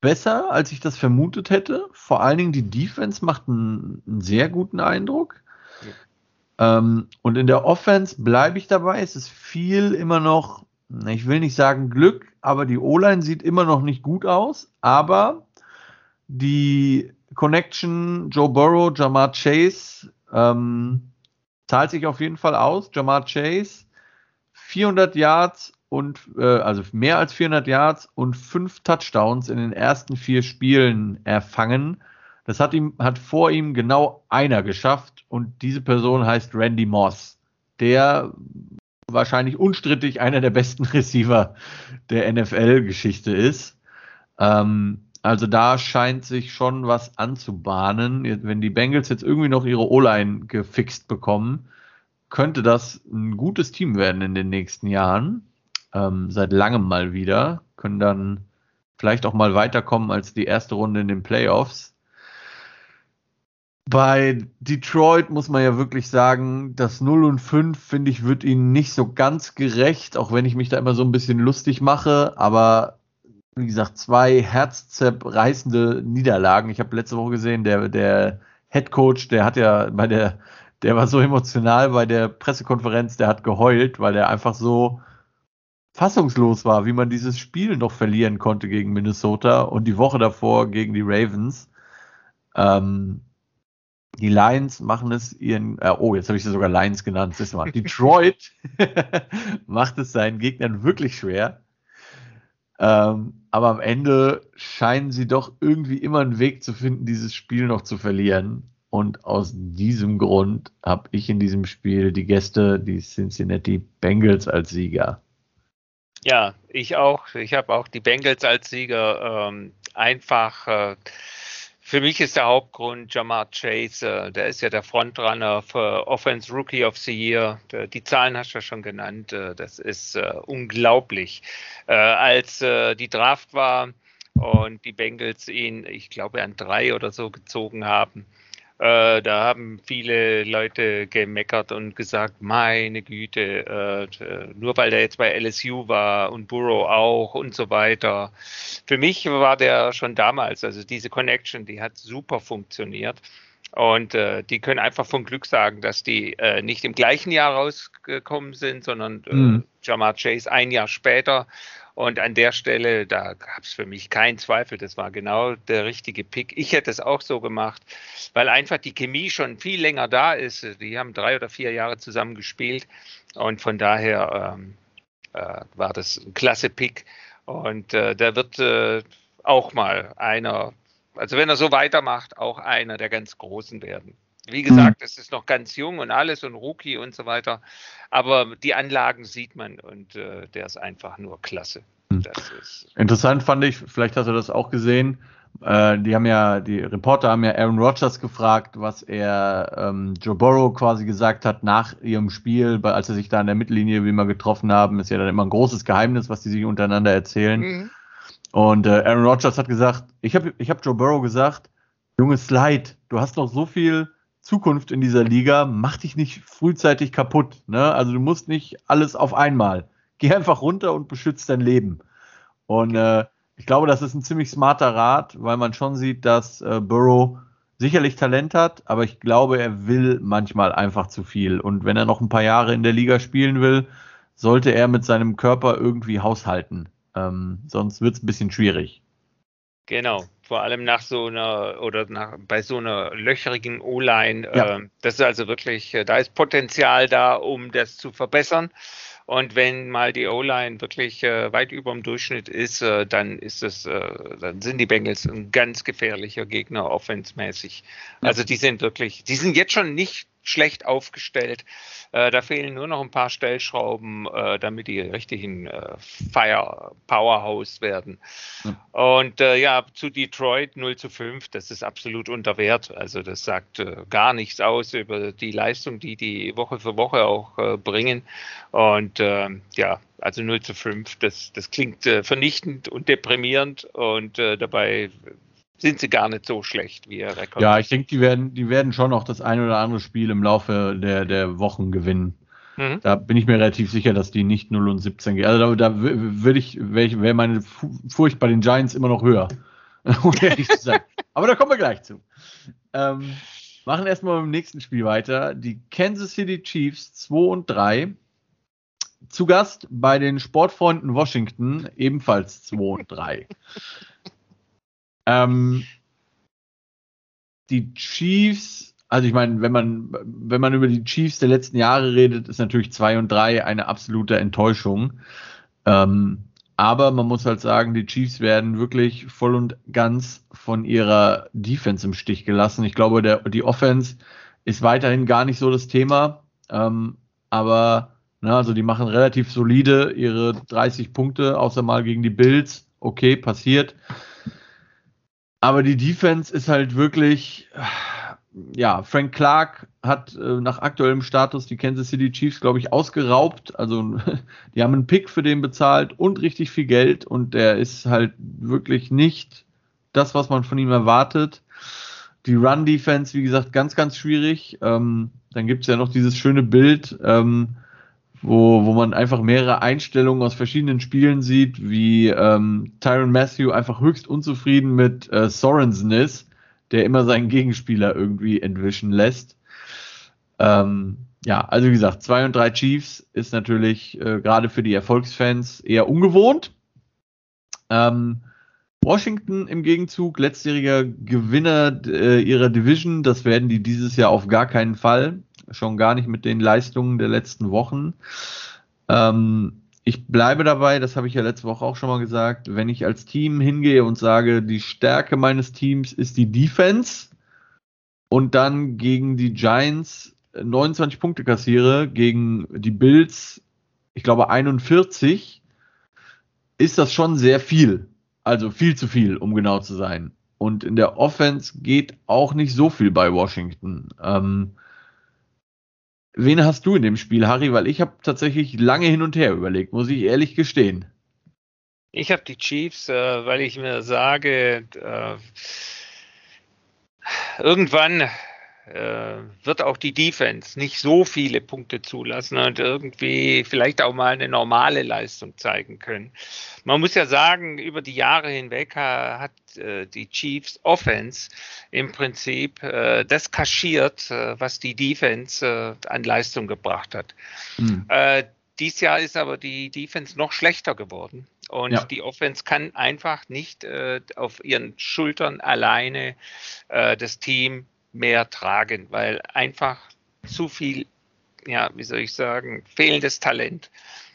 [SPEAKER 1] besser, als ich das vermutet hätte. Vor allen Dingen die Defense macht einen, einen sehr guten Eindruck. Ähm, und in der Offense bleibe ich dabei. Es ist viel immer noch, ich will nicht sagen Glück, aber die O-Line sieht immer noch nicht gut aus. Aber die Connection Joe Burrow, Jamar Chase ähm, zahlt sich auf jeden Fall aus. Jamar Chase 400 Yards und äh, also mehr als 400 Yards und fünf Touchdowns in den ersten vier Spielen erfangen. Das hat ihm hat vor ihm genau einer geschafft und diese Person heißt Randy Moss, der wahrscheinlich unstrittig einer der besten Receiver der NFL-Geschichte ist. Ähm, also da scheint sich schon was anzubahnen. Wenn die Bengals jetzt irgendwie noch ihre O-Line gefixt bekommen, könnte das ein gutes Team werden in den nächsten Jahren. Ähm, seit langem mal wieder. Können dann vielleicht auch mal weiterkommen als die erste Runde in den Playoffs. Bei Detroit muss man ja wirklich sagen, das 0 und 5, finde ich, wird ihnen nicht so ganz gerecht, auch wenn ich mich da immer so ein bisschen lustig mache. Aber wie gesagt, zwei herzzerreißende Niederlagen. Ich habe letzte Woche gesehen, der, der Head Coach, der hat ja bei der, der war so emotional bei der Pressekonferenz, der hat geheult, weil er einfach so fassungslos war, wie man dieses Spiel noch verlieren konnte gegen Minnesota und die Woche davor gegen die Ravens. Ähm, die Lions machen es ihren, äh, oh, jetzt habe ich sie sogar Lions genannt, das mal. Detroit macht es seinen Gegnern wirklich schwer. Ähm, aber am Ende scheinen sie doch irgendwie immer einen Weg zu finden, dieses Spiel noch zu verlieren. Und aus diesem Grund habe ich in diesem Spiel die Gäste, die Cincinnati Bengals als Sieger.
[SPEAKER 2] Ja, ich auch. Ich habe auch die Bengals als Sieger. Ähm, einfach äh, für mich ist der Hauptgrund Jamar Chase, äh, der ist ja der Frontrunner für Offense Rookie of the Year. Die Zahlen hast du ja schon genannt. Äh, das ist äh, unglaublich. Als die Draft war und die Bengals ihn, ich glaube, an drei oder so gezogen haben, äh, da haben viele Leute gemeckert und gesagt, meine Güte, äh, nur weil der jetzt bei LSU war und Burrow auch und so weiter. Für mich war der schon damals, also diese Connection, die hat super funktioniert. Und äh, die können einfach von Glück sagen, dass die äh, nicht im gleichen Jahr rausgekommen sind, sondern äh, mhm. Jamar Chase ein Jahr später und an der Stelle, da gab es für mich keinen Zweifel, das war genau der richtige Pick. Ich hätte es auch so gemacht, weil einfach die Chemie schon viel länger da ist. Die haben drei oder vier Jahre zusammen gespielt und von daher ähm, äh, war das ein klasse Pick. Und äh, da wird äh, auch mal einer, also wenn er so weitermacht, auch einer der ganz Großen werden. Wie gesagt, mhm. es ist noch ganz jung und alles und Rookie und so weiter. Aber die Anlagen sieht man und äh, der ist einfach nur klasse.
[SPEAKER 1] Mhm. Interessant fand ich, vielleicht hast du das auch gesehen. Äh, die haben ja, die Reporter haben ja Aaron Rodgers gefragt, was er ähm, Joe Burrow quasi gesagt hat nach ihrem Spiel, als sie sich da in der Mittellinie wie immer getroffen haben. Ist ja dann immer ein großes Geheimnis, was die sich untereinander erzählen. Mhm. Und äh, Aaron Rodgers hat gesagt, ich habe ich hab Joe Burrow gesagt, Junge Slide, du hast noch so viel Zukunft in dieser Liga, mach dich nicht frühzeitig kaputt. Ne? Also du musst nicht alles auf einmal. Geh einfach runter und beschützt dein Leben. Und äh, ich glaube, das ist ein ziemlich smarter Rat, weil man schon sieht, dass äh, Burrow sicherlich Talent hat, aber ich glaube, er will manchmal einfach zu viel. Und wenn er noch ein paar Jahre in der Liga spielen will, sollte er mit seinem Körper irgendwie haushalten. Ähm, sonst wird es ein bisschen schwierig.
[SPEAKER 2] Genau, vor allem nach so einer oder nach, bei so einer löcherigen O-Line. Ja. Äh, das ist also wirklich, äh, da ist Potenzial da, um das zu verbessern. Und wenn mal die O-Line wirklich äh, weit über dem Durchschnitt ist, äh, dann ist es, äh, dann sind die Bengals ein ganz gefährlicher Gegner offensmäßig. Ja. Also die sind wirklich, die sind jetzt schon nicht schlecht aufgestellt. Äh, da fehlen nur noch ein paar Stellschrauben, äh, damit die richtigen äh, Fire Powerhouse werden. Mhm. Und äh, ja, zu Detroit 0 zu 5, das ist absolut unter Wert. Also das sagt äh, gar nichts aus über die Leistung, die die Woche für Woche auch äh, bringen. Und ähm, ja, also 0 zu 5, das, das klingt vernichtend und deprimierend und dabei sind sie gar nicht so schlecht wie ihr
[SPEAKER 1] Rekord. Ja, ich denke, die werden, die werden schon noch das ein oder andere Spiel im Laufe der, der Wochen gewinnen. Mhm. Da bin ich mir relativ sicher, dass die nicht 0 und 17 gehen. Also da, da würde ich, wäre wär meine Furcht bei den Giants immer noch höher. um ehrlich zu sein. Aber da kommen wir gleich zu. Ähm, Machen erstmal beim nächsten Spiel weiter. Die Kansas City Chiefs 2 und 3. Zu Gast bei den Sportfreunden Washington, ebenfalls 2 und 3. ähm, die Chiefs, also ich meine, wenn man, wenn man über die Chiefs der letzten Jahre redet, ist natürlich 2 und 3 eine absolute Enttäuschung. Ähm, aber man muss halt sagen, die Chiefs werden wirklich voll und ganz von ihrer Defense im Stich gelassen. Ich glaube, der, die Offense ist weiterhin gar nicht so das Thema. Ähm, aber na, also die machen relativ solide ihre 30 Punkte, außer mal gegen die Bills. Okay, passiert. Aber die Defense ist halt wirklich, ja, Frank Clark hat äh, nach aktuellem Status die Kansas City Chiefs, glaube ich, ausgeraubt. Also die haben einen Pick für den bezahlt und richtig viel Geld und der ist halt wirklich nicht das, was man von ihm erwartet. Die Run-Defense, wie gesagt, ganz, ganz schwierig. Ähm, dann gibt es ja noch dieses schöne Bild, ähm, wo, wo man einfach mehrere Einstellungen aus verschiedenen Spielen sieht, wie ähm, Tyron Matthew einfach höchst unzufrieden mit äh, Sorensen ist der immer seinen Gegenspieler irgendwie entwischen lässt. Ähm, ja, also wie gesagt, zwei und drei Chiefs ist natürlich äh, gerade für die Erfolgsfans eher ungewohnt. Ähm, Washington im Gegenzug, letztjähriger Gewinner äh, ihrer Division, das werden die dieses Jahr auf gar keinen Fall, schon gar nicht mit den Leistungen der letzten Wochen. Ähm, ich bleibe dabei, das habe ich ja letzte Woche auch schon mal gesagt, wenn ich als Team hingehe und sage, die Stärke meines Teams ist die Defense und dann gegen die Giants 29 Punkte kassiere, gegen die Bills, ich glaube 41, ist das schon sehr viel. Also viel zu viel, um genau zu sein. Und in der Offense geht auch nicht so viel bei Washington. Ähm, Wen hast du in dem Spiel, Harry? Weil ich habe tatsächlich lange hin und her überlegt, muss ich ehrlich gestehen.
[SPEAKER 2] Ich habe die Chiefs, äh, weil ich mir sage, äh, irgendwann äh, wird auch die Defense nicht so viele Punkte zulassen und irgendwie vielleicht auch mal eine normale Leistung zeigen können. Man muss ja sagen, über die Jahre hinweg hat äh, die Chiefs Offense im Prinzip äh, das kaschiert, äh, was die Defense äh, an Leistung gebracht hat. Mhm. dies Jahr ist aber die Defense noch schlechter geworden. Und ja. die Offense kann einfach nicht äh, auf ihren Schultern alleine äh, das Team mehr tragen, weil einfach zu viel, ja, wie soll ich sagen, fehlendes Talent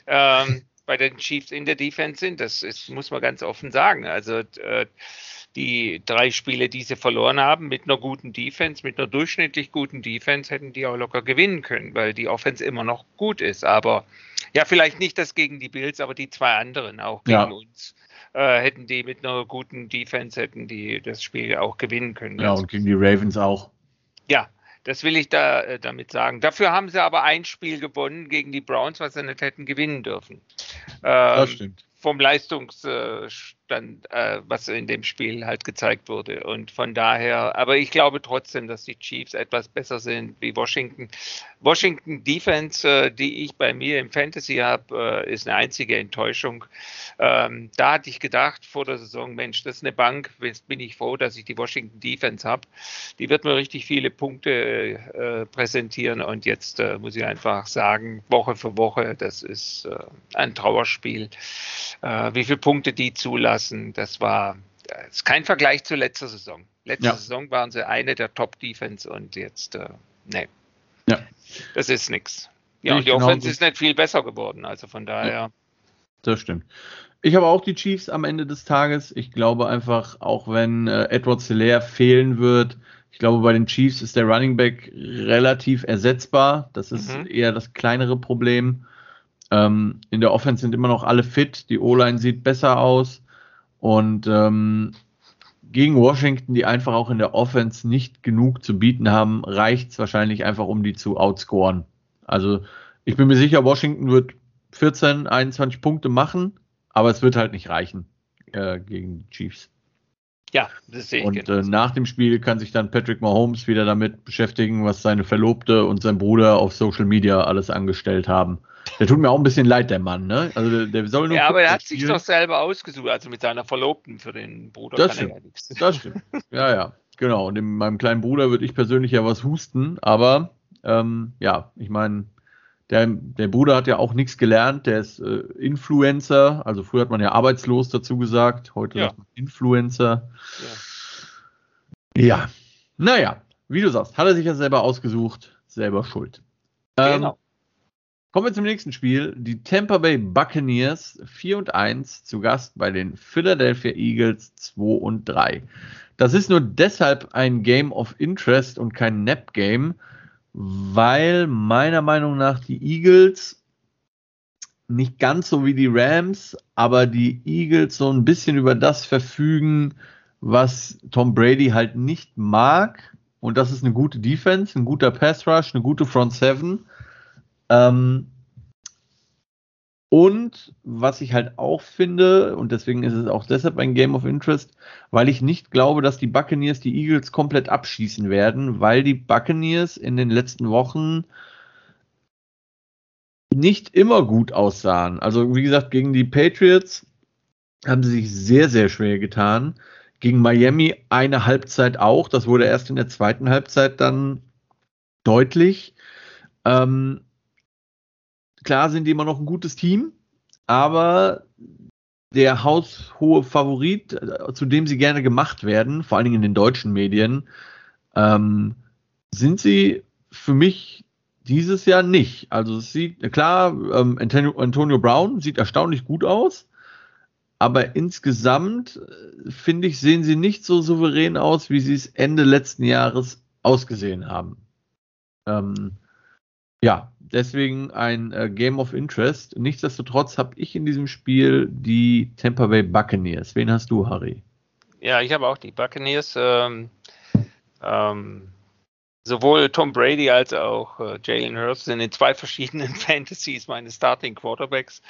[SPEAKER 2] ähm, bei den Chiefs in der Defense sind. Das ist, muss man ganz offen sagen. Also äh, die drei Spiele, die sie verloren haben, mit einer guten Defense, mit einer durchschnittlich guten Defense, hätten die auch locker gewinnen können, weil die Offense immer noch gut ist. Aber ja, vielleicht nicht das gegen die Bills, aber die zwei anderen auch gegen ja. uns. Äh, hätten die mit einer guten Defense, hätten die das Spiel auch gewinnen können.
[SPEAKER 1] Ja, und gegen die Ravens auch.
[SPEAKER 2] Ja, das will ich da äh, damit sagen. Dafür haben sie aber ein Spiel gewonnen gegen die Browns, was sie nicht hätten gewinnen dürfen.
[SPEAKER 1] Ähm, das stimmt.
[SPEAKER 2] Vom Leistungsstand, äh, was in dem Spiel halt gezeigt wurde. Und von daher, aber ich glaube trotzdem, dass die Chiefs etwas besser sind wie Washington. Washington Defense, äh, die ich bei mir im Fantasy habe, äh, ist eine einzige Enttäuschung. Ähm, da hatte ich gedacht vor der Saison, Mensch, das ist eine Bank, jetzt bin ich froh, dass ich die Washington Defense habe. Die wird mir richtig viele Punkte äh, präsentieren und jetzt äh, muss ich einfach sagen, Woche für Woche, das ist äh, ein Trauerspiel. Wie viele Punkte die zulassen, das war das ist kein Vergleich zur letzten Saison. Letzte ja. Saison waren sie eine der Top-Defense und jetzt, äh, nee. Ja. Das ist nichts. Ja, und die Offense ist nicht viel besser geworden, also von daher. Ja,
[SPEAKER 1] das stimmt. Ich habe auch die Chiefs am Ende des Tages. Ich glaube einfach, auch wenn äh, Edward Selaire fehlen wird, ich glaube, bei den Chiefs ist der Running Back relativ ersetzbar. Das ist mhm. eher das kleinere Problem. Ähm, in der Offense sind immer noch alle fit. Die O-Line sieht besser aus. Und ähm, gegen Washington, die einfach auch in der Offense nicht genug zu bieten haben, reicht es wahrscheinlich einfach, um die zu outscoren. Also ich bin mir sicher, Washington wird 14, 21 Punkte machen. Aber es wird halt nicht reichen äh, gegen die Chiefs.
[SPEAKER 2] Ja, das sehe ich.
[SPEAKER 1] Und äh, nach dem Spiel kann sich dann Patrick Mahomes wieder damit beschäftigen, was seine Verlobte und sein Bruder auf Social Media alles angestellt haben. Der tut mir auch ein bisschen leid, der Mann, ne?
[SPEAKER 2] Also der, der soll nur. Ja, aber er hat sich doch selber ausgesucht, also mit seiner Verlobten für den Bruder.
[SPEAKER 1] Das stimmt. Ja das stimmt. Ja, ja. Genau, und in meinem kleinen Bruder würde ich persönlich ja was husten, aber ähm, ja, ich meine, der, der Bruder hat ja auch nichts gelernt, der ist äh, Influencer, also früher hat man ja arbeitslos dazu gesagt, heute ja. sagt man Influencer. Ja. ja, naja, wie du sagst, hat er sich ja selber ausgesucht, selber schuld. Ähm, genau. Kommen wir zum nächsten Spiel. Die Tampa Bay Buccaneers 4 und 1 zu Gast bei den Philadelphia Eagles 2 und 3. Das ist nur deshalb ein Game of Interest und kein Nap-Game, weil meiner Meinung nach die Eagles nicht ganz so wie die Rams, aber die Eagles so ein bisschen über das verfügen, was Tom Brady halt nicht mag. Und das ist eine gute Defense, ein guter Pass Rush, eine gute Front Seven. Ähm, und was ich halt auch finde, und deswegen ist es auch deshalb ein Game of Interest, weil ich nicht glaube, dass die Buccaneers die Eagles komplett abschießen werden, weil die Buccaneers in den letzten Wochen nicht immer gut aussahen. Also wie gesagt, gegen die Patriots haben sie sich sehr, sehr schwer getan. Gegen Miami eine Halbzeit auch. Das wurde erst in der zweiten Halbzeit dann deutlich. Ähm, Klar sind die immer noch ein gutes Team, aber der haushohe Favorit, äh, zu dem sie gerne gemacht werden, vor allen Dingen in den deutschen Medien, ähm, sind sie für mich dieses Jahr nicht. Also es sieht, klar, ähm, Antonio, Antonio Brown sieht erstaunlich gut aus, aber insgesamt äh, finde ich, sehen sie nicht so souverän aus, wie sie es Ende letzten Jahres ausgesehen haben. Ähm, ja, deswegen ein äh, Game of Interest. Nichtsdestotrotz habe ich in diesem Spiel die Tampa Bay Buccaneers. Wen hast du, Harry?
[SPEAKER 2] Ja, ich habe auch die Buccaneers. Ähm, ähm, sowohl Tom Brady als auch äh, Jalen Hurts sind in zwei verschiedenen Fantasies meine Starting Quarterbacks.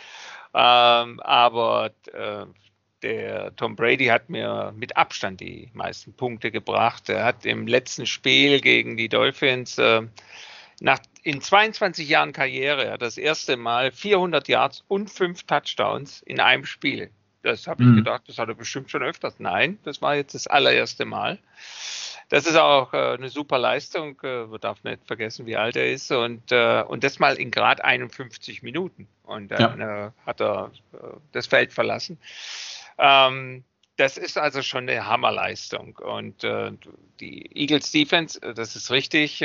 [SPEAKER 2] Ähm, aber äh, der Tom Brady hat mir mit Abstand die meisten Punkte gebracht. Er hat im letzten Spiel gegen die Dolphins äh, nach in 22 Jahren Karriere das erste Mal 400 Yards und fünf Touchdowns in einem Spiel. Das habe ich mhm. gedacht, das hat er bestimmt schon öfters. Nein, das war jetzt das allererste Mal. Das ist auch äh, eine super Leistung. Äh, man darf nicht vergessen, wie alt er ist. Und, äh, und das mal in gerade 51 Minuten. Und dann ja. Äh, hat er äh, das Feld verlassen. Ähm, das ist also schon eine Hammerleistung. Und äh, die Eagles Defense, das ist richtig,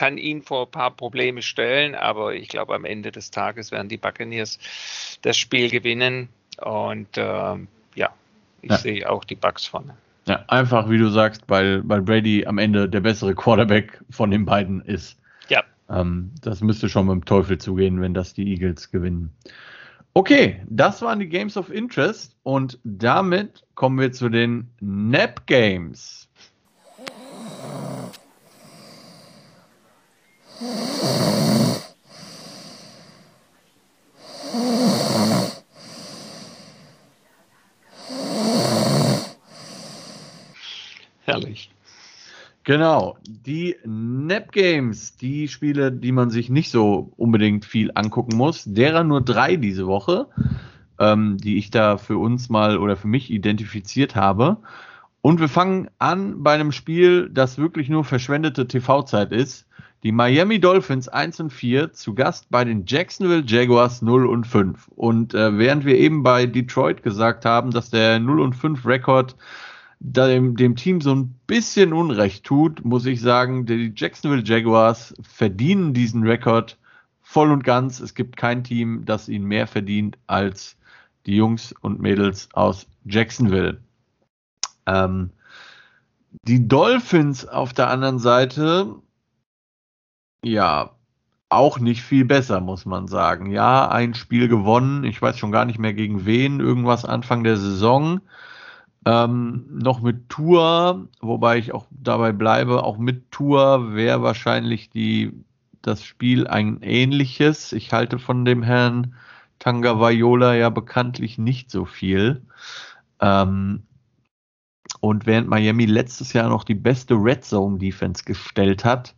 [SPEAKER 2] kann ihn vor ein paar Probleme stellen, aber ich glaube, am Ende des Tages werden die Buccaneers das Spiel gewinnen. Und äh, ja, ich ja. sehe auch die Bucks vorne.
[SPEAKER 1] Ja, einfach wie du sagst, weil, weil Brady am Ende der bessere Quarterback von den beiden ist. Ja. Ähm, das müsste schon mit dem Teufel zugehen, wenn das die Eagles gewinnen. Okay, das waren die Games of Interest und damit kommen wir zu den Nap Games.
[SPEAKER 2] Herrlich.
[SPEAKER 1] Genau, die Nap Games, die Spiele, die man sich nicht so unbedingt viel angucken muss, derer nur drei diese Woche, ähm, die ich da für uns mal oder für mich identifiziert habe. Und wir fangen an bei einem Spiel, das wirklich nur verschwendete TV-Zeit ist. Die Miami Dolphins 1 und 4 zu Gast bei den Jacksonville Jaguars 0 und 5. Und äh, während wir eben bei Detroit gesagt haben, dass der 0 und 5 Rekord dem, dem Team so ein bisschen Unrecht tut, muss ich sagen, die Jacksonville Jaguars verdienen diesen Rekord voll und ganz. Es gibt kein Team, das ihn mehr verdient als die Jungs und Mädels aus Jacksonville. Ähm, die Dolphins auf der anderen Seite ja, auch nicht viel besser, muss man sagen. Ja, ein Spiel gewonnen. Ich weiß schon gar nicht mehr gegen wen. Irgendwas Anfang der Saison. Ähm, noch mit Tour, wobei ich auch dabei bleibe, auch mit Tour wäre wahrscheinlich die, das Spiel ein ähnliches. Ich halte von dem Herrn Tanga Vaiola ja bekanntlich nicht so viel. Ähm, und während Miami letztes Jahr noch die beste Red Zone Defense gestellt hat,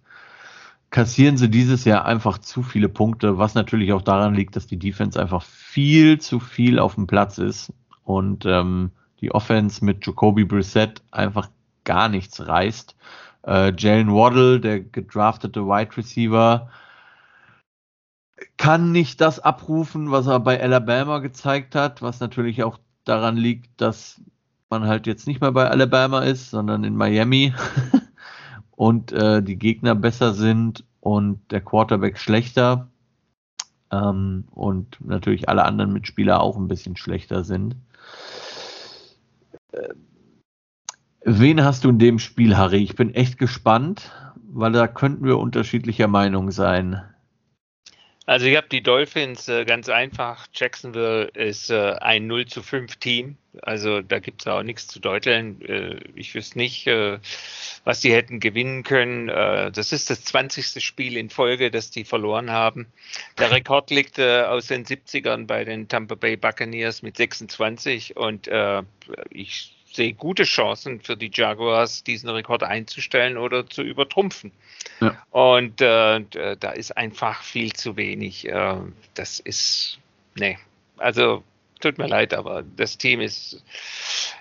[SPEAKER 1] kassieren sie dieses Jahr einfach zu viele Punkte, was natürlich auch daran liegt, dass die Defense einfach viel zu viel auf dem Platz ist und ähm, die Offense mit Jacoby Brissett einfach gar nichts reißt. Äh, Jalen Waddle, der gedraftete Wide Receiver, kann nicht das abrufen, was er bei Alabama gezeigt hat, was natürlich auch daran liegt, dass man halt jetzt nicht mehr bei Alabama ist, sondern in Miami und äh, die Gegner besser sind und der Quarterback schlechter ähm, und natürlich alle anderen Mitspieler auch ein bisschen schlechter sind. Äh, wen hast du in dem Spiel, Harry? Ich bin echt gespannt, weil da könnten wir unterschiedlicher Meinung sein.
[SPEAKER 2] Also ich habe die Dolphins äh, ganz einfach. Jacksonville ist äh, ein 0 zu 5 Team. Also da gibt es auch nichts zu deuteln. Äh, ich wüsste nicht, äh, was die hätten gewinnen können. Äh, das ist das 20. Spiel in Folge, das die verloren haben. Der Rekord liegt äh, aus den 70ern bei den Tampa Bay Buccaneers mit 26 und ich sehe gute Chancen für die Jaguars, diesen Rekord einzustellen oder zu übertrumpfen. Ja. Und äh, da ist einfach viel zu wenig. Äh, das ist, nee, also tut mir leid, aber das Team ist,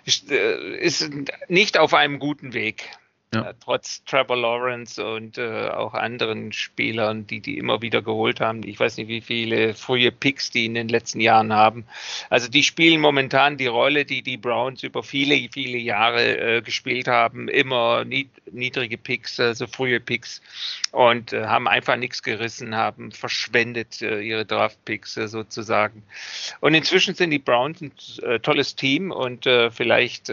[SPEAKER 2] ist, äh, ist nicht auf einem guten Weg. Ja. Äh, trotz Trevor Lawrence und äh, auch anderen Spielern, die die immer wieder geholt haben. Ich weiß nicht, wie viele frühe Picks die in den letzten Jahren haben. Also die spielen momentan die Rolle, die die Browns über viele, viele Jahre äh, gespielt haben. Immer nied niedrige Picks, also frühe Picks und äh, haben einfach nichts gerissen, haben verschwendet äh, ihre Draft-Picks äh, sozusagen. Und inzwischen sind die Browns ein tolles Team und vielleicht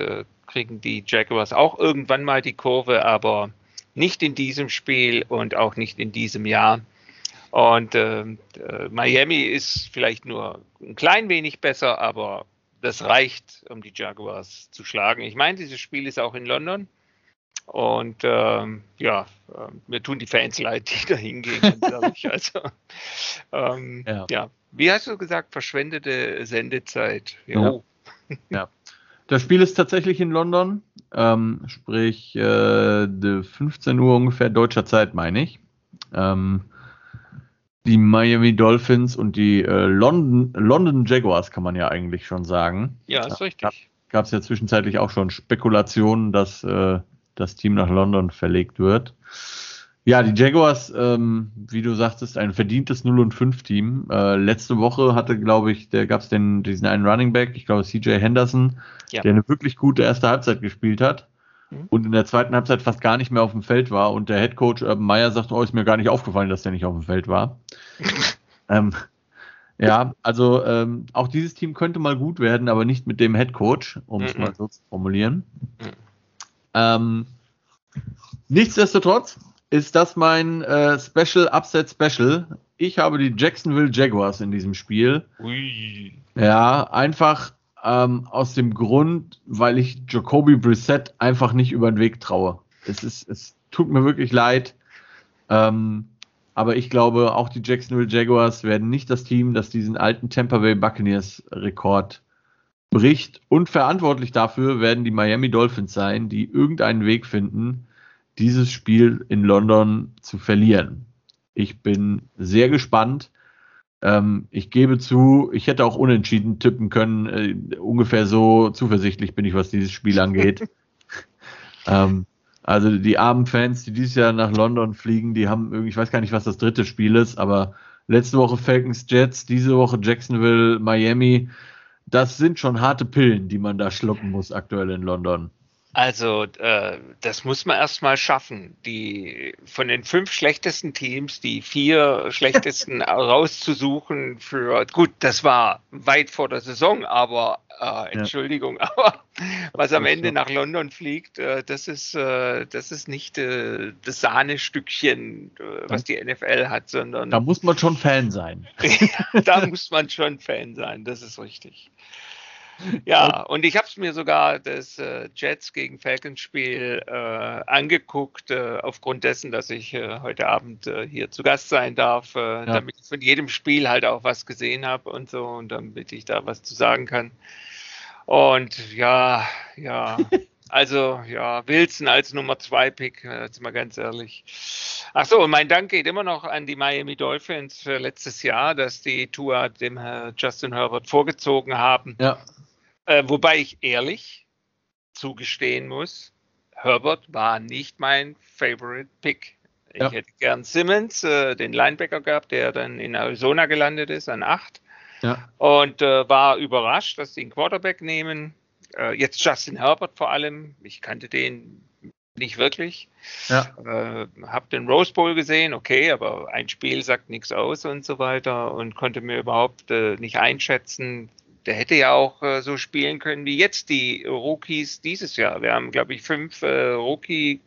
[SPEAKER 2] kriegen die Jaguars auch irgendwann mal die Kurve, aber nicht in diesem Spiel und auch nicht in diesem Jahr. Und äh, Miami ist vielleicht nur ein klein wenig besser, aber das reicht, um die Jaguars zu schlagen. Ich meine, dieses Spiel ist auch in London. Und ähm, ja, äh, mir tun die Fans leid, die da hingehen, glaube ich. Also, ähm, ja. ja. Wie hast du gesagt, verschwendete Sendezeit?
[SPEAKER 1] Jo. Ja. ja. Das Spiel ist tatsächlich in London, ähm, sprich äh, 15 Uhr ungefähr deutscher Zeit, meine ich. Ähm, die Miami Dolphins und die äh, London, London Jaguars kann man ja eigentlich schon sagen.
[SPEAKER 2] Ja, ist richtig.
[SPEAKER 1] Gab es ja zwischenzeitlich auch schon Spekulationen, dass äh, das Team nach London verlegt wird. Ja, die Jaguars, ähm, wie du sagtest, ein verdientes 0 und 5 Team. Äh, letzte Woche hatte, glaube ich, der gab es diesen einen Running Back, ich glaube CJ Henderson, ja. der eine wirklich gute erste Halbzeit gespielt hat mhm. und in der zweiten Halbzeit fast gar nicht mehr auf dem Feld war. Und der Head Coach Urban Meyer sagt, oh, ist mir gar nicht aufgefallen, dass der nicht auf dem Feld war. ähm, ja, also ähm, auch dieses Team könnte mal gut werden, aber nicht mit dem Head Coach, um es mhm. mal so zu formulieren. Mhm. Ähm, nichtsdestotrotz, ist das mein äh, Special Upset Special. Ich habe die Jacksonville Jaguars in diesem Spiel. Ui. Ja, einfach ähm, aus dem Grund, weil ich Jacoby Brissett einfach nicht über den Weg traue. Es ist, es tut mir wirklich leid. Ähm, aber ich glaube, auch die Jacksonville Jaguars werden nicht das Team, das diesen alten Tampa Bay Buccaneers Rekord bricht. Und verantwortlich dafür werden die Miami Dolphins sein, die irgendeinen Weg finden, dieses Spiel in London zu verlieren. Ich bin sehr gespannt. Ähm, ich gebe zu, ich hätte auch unentschieden tippen können. Äh, ungefähr so zuversichtlich bin ich, was dieses Spiel angeht. ähm, also die armen Fans, die dieses Jahr nach London fliegen, die haben irgendwie, ich weiß gar nicht, was das dritte Spiel ist, aber letzte Woche Falcons Jets, diese Woche Jacksonville, Miami. Das sind schon harte Pillen, die man da schlucken muss aktuell in London.
[SPEAKER 2] Also, äh, das muss man erstmal schaffen. Die von den fünf schlechtesten Teams, die vier schlechtesten rauszusuchen für gut, das war weit vor der Saison, aber äh, Entschuldigung, ja. aber was am Ende nach London fliegt, äh, das ist äh, das ist nicht äh, das Sahnestückchen, äh, was die NFL hat, sondern
[SPEAKER 1] da muss man schon Fan sein.
[SPEAKER 2] da muss man schon Fan sein, das ist richtig. Ja, und ich habe es mir sogar das äh, Jets gegen Falcons Spiel äh, angeguckt, äh, aufgrund dessen, dass ich äh, heute Abend äh, hier zu Gast sein darf, äh, ja. damit ich von jedem Spiel halt auch was gesehen habe und so und damit ich da was zu sagen kann. Und ja, ja, also ja, Wilson als Nummer zwei Pick, jetzt mal ganz ehrlich. Ach so, und mein Dank geht immer noch an die Miami Dolphins für letztes Jahr, dass die Tour dem Justin Herbert vorgezogen haben. Ja. Äh, wobei ich ehrlich zugestehen muss, Herbert war nicht mein Favorite Pick. Ich ja. hätte gern Simmons, äh, den Linebacker gehabt, der dann in Arizona gelandet ist an 8. Ja. Und äh, war überrascht, dass sie einen Quarterback nehmen. Äh, jetzt Justin Herbert vor allem. Ich kannte den nicht wirklich. Ja. Äh, hab den Rose Bowl gesehen, okay, aber ein Spiel sagt nichts aus und so weiter und konnte mir überhaupt äh, nicht einschätzen. Der hätte ja auch äh, so spielen können wie jetzt die Rookies dieses Jahr. Wir haben, glaube ich, fünf äh, Rookie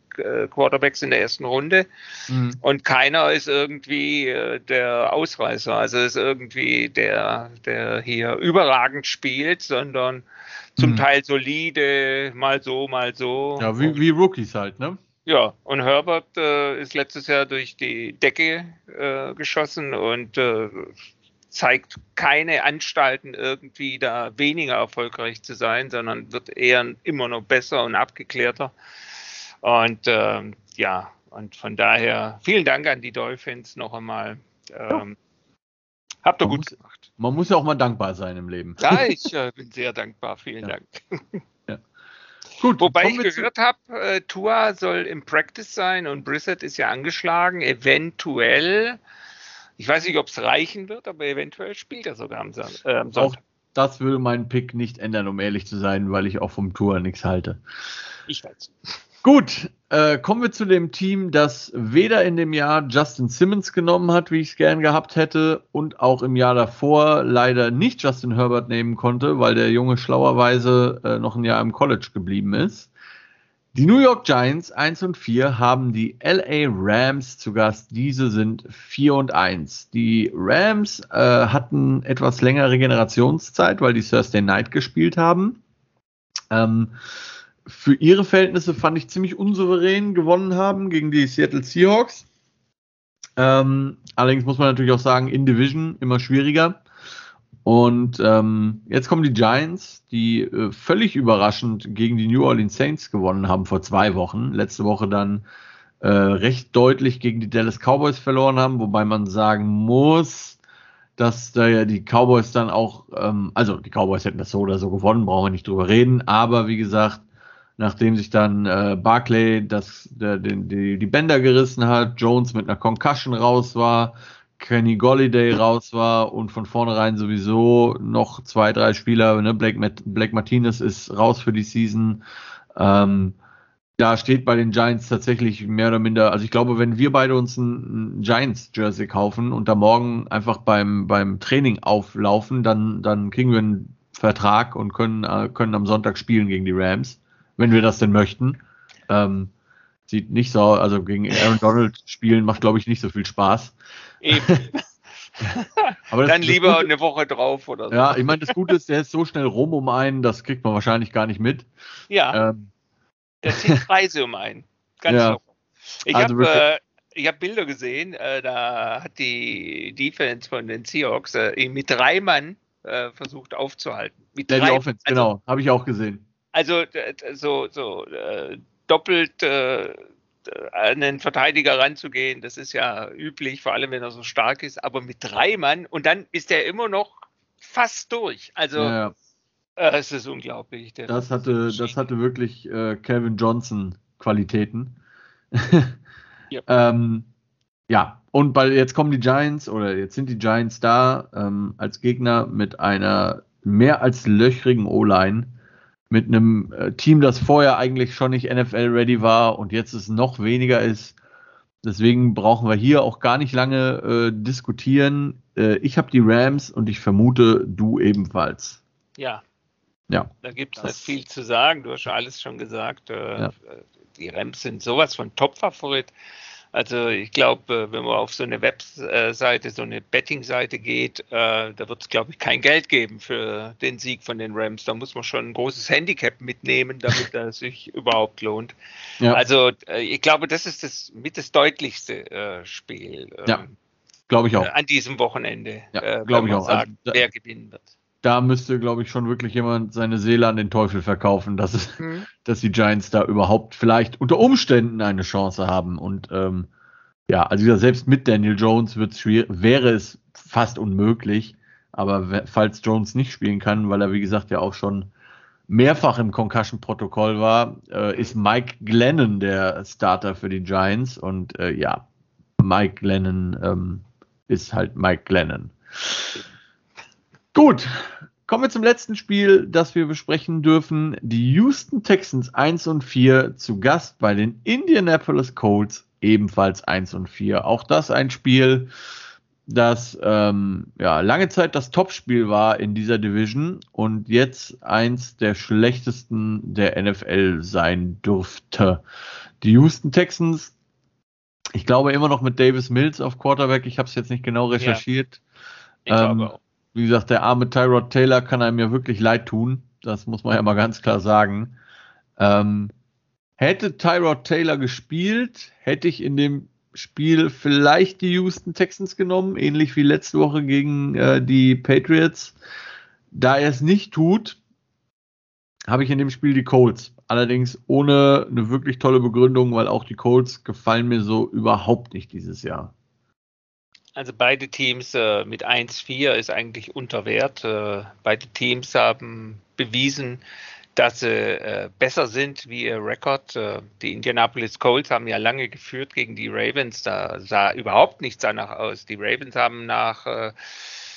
[SPEAKER 2] Quarterbacks in der ersten Runde mhm. und keiner ist irgendwie äh, der Ausreißer, also ist irgendwie der, der hier überragend spielt, sondern zum mhm. Teil solide, mal so, mal so.
[SPEAKER 1] Ja, wie, wie Rookies halt, ne?
[SPEAKER 2] Ja, und Herbert äh, ist letztes Jahr durch die Decke äh, geschossen und äh, zeigt keine Anstalten, irgendwie da weniger erfolgreich zu sein, sondern wird eher immer noch besser und abgeklärter. Und ähm, ja, und von daher vielen Dank an die Dolphins noch einmal. Ähm, Habt ihr gut
[SPEAKER 1] muss, gemacht. Man muss ja auch mal dankbar sein im Leben.
[SPEAKER 2] Ja, ich äh, bin sehr dankbar. Vielen ja. Dank. Ja. Gut, Wobei ich gehört habe, äh, Tua soll im Practice sein und Brissett ist ja angeschlagen. Eventuell, ich weiß nicht, ob es reichen wird, aber eventuell spielt er sogar am, äh, am
[SPEAKER 1] Sonntag. Auch das würde meinen Pick nicht ändern, um ehrlich zu sein, weil ich auch vom Tua nichts halte.
[SPEAKER 2] Ich weiß.
[SPEAKER 1] Gut, äh, kommen wir zu dem Team, das weder in dem Jahr Justin Simmons genommen hat, wie ich es gern gehabt hätte, und auch im Jahr davor leider nicht Justin Herbert nehmen konnte, weil der Junge schlauerweise äh, noch ein Jahr im College geblieben ist. Die New York Giants 1 und 4 haben die LA Rams zu Gast. Diese sind 4 und 1. Die Rams äh, hatten etwas längere Generationszeit, weil die Thursday Night gespielt haben. Ähm, für ihre Verhältnisse fand ich ziemlich unsouverän gewonnen haben gegen die Seattle Seahawks. Ähm, allerdings muss man natürlich auch sagen, in Division immer schwieriger. Und ähm, jetzt kommen die Giants, die äh, völlig überraschend gegen die New Orleans Saints gewonnen haben vor zwei Wochen. Letzte Woche dann äh, recht deutlich gegen die Dallas Cowboys verloren haben, wobei man sagen muss, dass da ja die Cowboys dann auch, ähm, also die Cowboys hätten das so oder so gewonnen, brauchen wir nicht drüber reden, aber wie gesagt, nachdem sich dann äh, Barclay das, der, den, die, die Bänder gerissen hat, Jones mit einer Concussion raus war, Kenny Golliday raus war und von vornherein sowieso noch zwei, drei Spieler, ne? Blake, Blake Martinez ist raus für die Season. Ähm, da steht bei den Giants tatsächlich mehr oder minder, also ich glaube, wenn wir beide uns ein, ein Giants-Jersey kaufen und da morgen einfach beim, beim Training auflaufen, dann, dann kriegen wir einen Vertrag und können, äh, können am Sonntag spielen gegen die Rams wenn wir das denn möchten. Ähm, sieht nicht so, also gegen Aaron Donald spielen macht, glaube ich, nicht so viel Spaß. Eben.
[SPEAKER 2] Aber Dann lieber Gute, eine Woche drauf oder
[SPEAKER 1] so. Ja, ich meine, das Gute ist, der ist so schnell rum um einen, das kriegt man wahrscheinlich gar nicht mit.
[SPEAKER 2] Ja. Ähm, der zieht Preise um einen. Ganz ja. locker. Ich also habe äh, hab Bilder gesehen, äh, da hat die Defense von den Seahawks äh, mit drei Mann äh, versucht aufzuhalten. Mit
[SPEAKER 1] ja, drei, die Offense, also, genau, habe ich auch gesehen.
[SPEAKER 2] Also so, so äh, doppelt äh, an den Verteidiger ranzugehen, das ist ja üblich, vor allem wenn er so stark ist, aber mit drei Mann und dann ist er immer noch fast durch. Also ja, ja. Äh, es ist unglaublich.
[SPEAKER 1] das hatte, das hatte wirklich äh, Calvin Johnson Qualitäten. ja. ähm, ja, und bei, jetzt kommen die Giants oder jetzt sind die Giants da ähm, als Gegner mit einer mehr als löchrigen O-Line mit einem äh, Team, das vorher eigentlich schon nicht NFL-ready war und jetzt es noch weniger ist. Deswegen brauchen wir hier auch gar nicht lange äh, diskutieren. Äh, ich habe die Rams und ich vermute, du ebenfalls.
[SPEAKER 2] Ja. Ja. Da gibt es nicht viel zu sagen. Du hast ja alles schon gesagt. Äh, ja. Die Rams sind sowas von Top-Favorit. Also ich glaube, äh, wenn man auf so eine Webseite, so eine Betting-Seite geht, äh, da wird es, glaube ich, kein Geld geben für den Sieg von den Rams. Da muss man schon ein großes Handicap mitnehmen, damit das sich überhaupt lohnt. Ja. Also äh, ich glaube, das ist das mit das deutlichste Spiel.
[SPEAKER 1] Ähm, ja, glaube ich auch.
[SPEAKER 2] An diesem Wochenende.
[SPEAKER 1] Ja, glaube ich auch.
[SPEAKER 2] Sagen, also, wer gewinnen wird
[SPEAKER 1] da müsste, glaube ich, schon wirklich jemand seine Seele an den Teufel verkaufen, dass, es, mhm. dass die Giants da überhaupt vielleicht unter Umständen eine Chance haben. Und ähm, ja, also selbst mit Daniel Jones wird's schwierig, wäre es fast unmöglich. Aber falls Jones nicht spielen kann, weil er, wie gesagt, ja auch schon mehrfach im Concussion-Protokoll war, äh, ist Mike Glennon der Starter für die Giants. Und äh, ja, Mike Glennon ähm, ist halt Mike Glennon. Gut, kommen wir zum letzten Spiel, das wir besprechen dürfen. Die Houston Texans 1 und 4 zu Gast bei den Indianapolis Colts ebenfalls 1 und 4. Auch das ein Spiel, das ähm, ja, lange Zeit das Topspiel war in dieser Division und jetzt eins der schlechtesten der NFL sein dürfte. Die Houston Texans, ich glaube immer noch mit Davis Mills auf Quarterback, ich habe es jetzt nicht genau recherchiert. Ja, ähm, wie gesagt, der arme Tyrod Taylor kann einem ja wirklich leid tun, das muss man ja mal ganz klar sagen. Ähm, hätte Tyrod Taylor gespielt, hätte ich in dem Spiel vielleicht die Houston Texans genommen, ähnlich wie letzte Woche gegen äh, die Patriots. Da er es nicht tut, habe ich in dem Spiel die Colts. Allerdings ohne eine wirklich tolle Begründung, weil auch die Colts gefallen mir so überhaupt nicht dieses Jahr.
[SPEAKER 2] Also beide Teams äh, mit 1-4 ist eigentlich unter Wert. Äh, beide Teams haben bewiesen, dass sie äh, besser sind wie ihr Rekord. Äh, die Indianapolis Colts haben ja lange geführt gegen die Ravens. Da sah überhaupt nichts danach aus. Die Ravens haben nach, äh,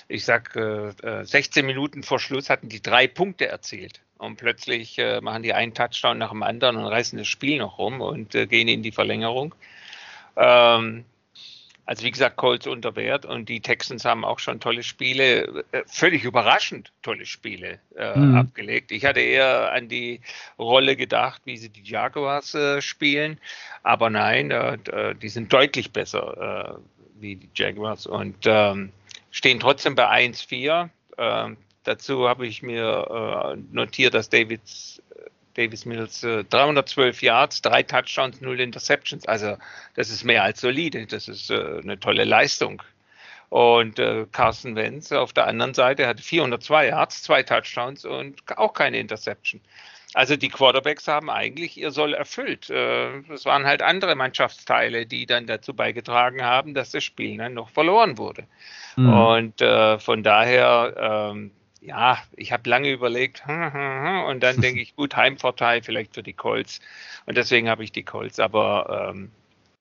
[SPEAKER 2] ich sag, 16 äh, Minuten vor Schluss hatten die drei Punkte erzielt. Und plötzlich machen die einen Touchdown nach dem anderen und reißen das Spiel noch rum und gehen in die Verlängerung. Ähm, also wie gesagt, Colts unter Wert und die Texans haben auch schon tolle Spiele, äh, völlig überraschend tolle Spiele äh, mhm. abgelegt. Ich hatte eher an die Rolle gedacht, wie sie die Jaguars äh, spielen, aber nein, äh, die sind deutlich besser äh, wie die Jaguars und ähm, stehen trotzdem bei 1-4. Ähm, dazu habe ich mir äh, notiert, dass Davids Davis Mills äh, 312 Yards, drei Touchdowns, null Interceptions. Also das ist mehr als solide. Das ist äh, eine tolle Leistung. Und äh, Carson Wentz auf der anderen Seite hatte 402 Yards, zwei Touchdowns und auch keine Interception. Also die Quarterbacks haben eigentlich ihr Soll erfüllt. Äh, es waren halt andere Mannschaftsteile, die dann dazu beigetragen haben, dass das Spiel dann noch verloren wurde. Mhm. Und äh, von daher ähm, ja, ich habe lange überlegt und dann denke ich, gut, Heimvorteil vielleicht für die Colts und deswegen habe ich die Colts, aber ähm,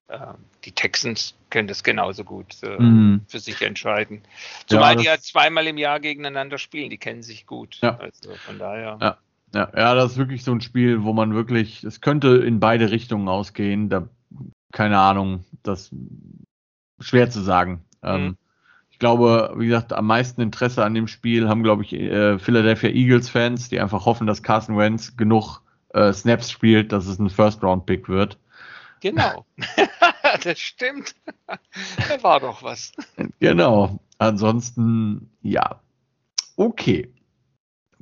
[SPEAKER 2] äh, die Texans können das genauso gut äh, mm. für sich entscheiden. Zumal ja, die ja zweimal im Jahr gegeneinander spielen, die kennen sich gut.
[SPEAKER 1] Ja. Also von daher. Ja. Ja, ja, das ist wirklich so ein Spiel, wo man wirklich, es könnte in beide Richtungen ausgehen. Da, keine Ahnung, das schwer zu sagen. Mhm. Ähm, glaube, wie gesagt, am meisten Interesse an dem Spiel haben, glaube ich, äh, Philadelphia Eagles-Fans, die einfach hoffen, dass Carson Wentz genug äh, Snaps spielt, dass es ein First-Round-Pick wird.
[SPEAKER 2] Genau. das stimmt. da war doch was.
[SPEAKER 1] Genau. Ansonsten, ja. Okay.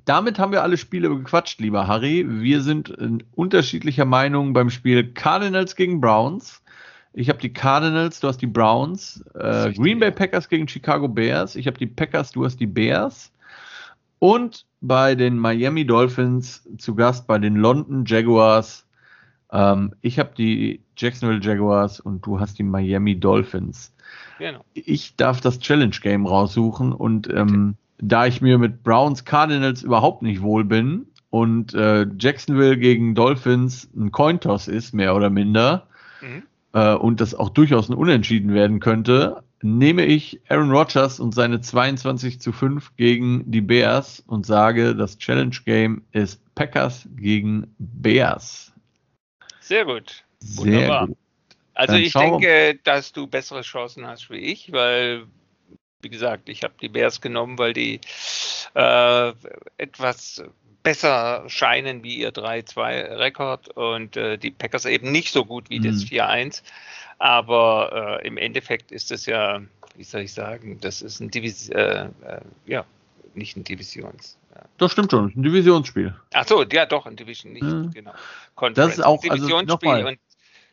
[SPEAKER 1] Damit haben wir alle Spiele gequatscht, lieber Harry. Wir sind in unterschiedlicher Meinung beim Spiel Cardinals gegen Browns. Ich habe die Cardinals, du hast die Browns. Äh, Green Bay Packers gegen Chicago Bears. Ich habe die Packers, du hast die Bears. Und bei den Miami Dolphins zu Gast bei den London Jaguars. Ähm, ich habe die Jacksonville Jaguars und du hast die Miami Dolphins. Genau. Ich darf das Challenge Game raussuchen und ähm, okay. da ich mir mit Browns Cardinals überhaupt nicht wohl bin und äh, Jacksonville gegen Dolphins ein Cointoss ist, mehr oder minder, mhm äh, und das auch durchaus ein Unentschieden werden könnte, nehme ich Aaron Rodgers und seine 22 zu 5 gegen die Bears und sage, das Challenge Game ist Packers gegen Bears.
[SPEAKER 2] Sehr gut. Wunderbar. Sehr gut. Also Dann ich denke, dass du bessere Chancen hast wie ich, weil, wie gesagt, ich habe die Bears genommen, weil die äh, etwas besser scheinen wie ihr 3-2-Rekord und äh, die Packers eben nicht so gut wie mhm. das 4-1. Aber äh, im Endeffekt ist es ja, wie soll ich sagen, das ist ein Division, äh, äh, ja, nicht ein Divisions. Ja.
[SPEAKER 1] Das stimmt schon, ein Divisionsspiel.
[SPEAKER 2] Ach so, ja doch, ein Division, nicht,
[SPEAKER 1] mhm. genau. Conference. Das ist auch
[SPEAKER 2] ein also Divisionsspiel also und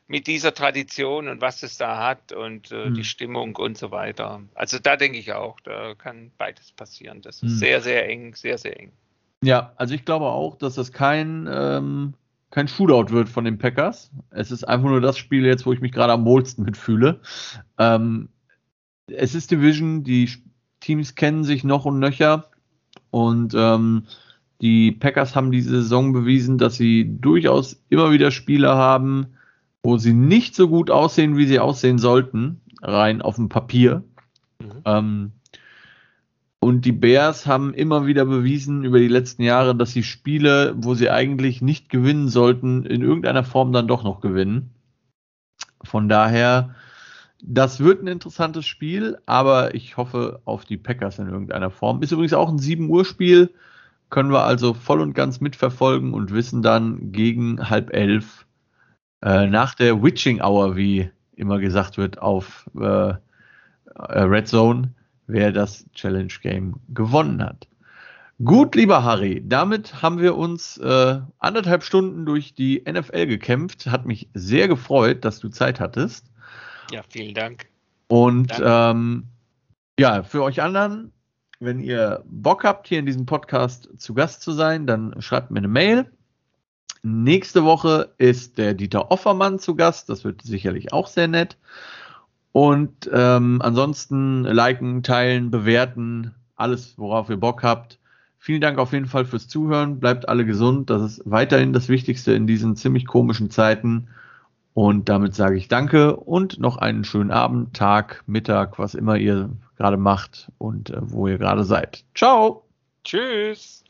[SPEAKER 2] mit dieser Tradition und was es da hat und äh, mhm. die Stimmung und so weiter. Also da denke ich auch, da kann beides passieren. Das ist mhm. sehr, sehr eng, sehr, sehr eng.
[SPEAKER 1] Ja, also ich glaube auch, dass das kein, ähm, kein Shootout wird von den Packers. Es ist einfach nur das Spiel jetzt, wo ich mich gerade am wohlsten mitfühle. Ähm, es ist Division, die Teams kennen sich noch und nöcher. Und ähm, Die Packers haben diese Saison bewiesen, dass sie durchaus immer wieder Spieler haben, wo sie nicht so gut aussehen, wie sie aussehen sollten, rein auf dem Papier. Mhm. Ähm, und die Bears haben immer wieder bewiesen über die letzten Jahre, dass sie Spiele, wo sie eigentlich nicht gewinnen sollten, in irgendeiner Form dann doch noch gewinnen. Von daher, das wird ein interessantes Spiel, aber ich hoffe auf die Packers in irgendeiner Form. Ist übrigens auch ein 7 Uhr Spiel, können wir also voll und ganz mitverfolgen und wissen dann gegen halb elf äh, nach der Witching Hour, wie immer gesagt wird, auf äh, äh Red Zone, wer das Challenge Game gewonnen hat. Gut, lieber Harry, damit haben wir uns äh, anderthalb Stunden durch die NFL gekämpft. Hat mich sehr gefreut, dass du Zeit hattest.
[SPEAKER 2] Ja, vielen Dank.
[SPEAKER 1] Und ähm, ja, für euch anderen, wenn ihr Bock habt, hier in diesem Podcast zu Gast zu sein, dann schreibt mir eine Mail. Nächste Woche ist der Dieter Offermann zu Gast. Das wird sicherlich auch sehr nett. Und ähm, ansonsten liken, teilen, bewerten, alles, worauf ihr Bock habt. Vielen Dank auf jeden Fall fürs Zuhören. Bleibt alle gesund. Das ist weiterhin das Wichtigste in diesen ziemlich komischen Zeiten. Und damit sage ich Danke und noch einen schönen Abend, Tag, Mittag, was immer ihr gerade macht und äh, wo ihr gerade seid. Ciao.
[SPEAKER 2] Tschüss.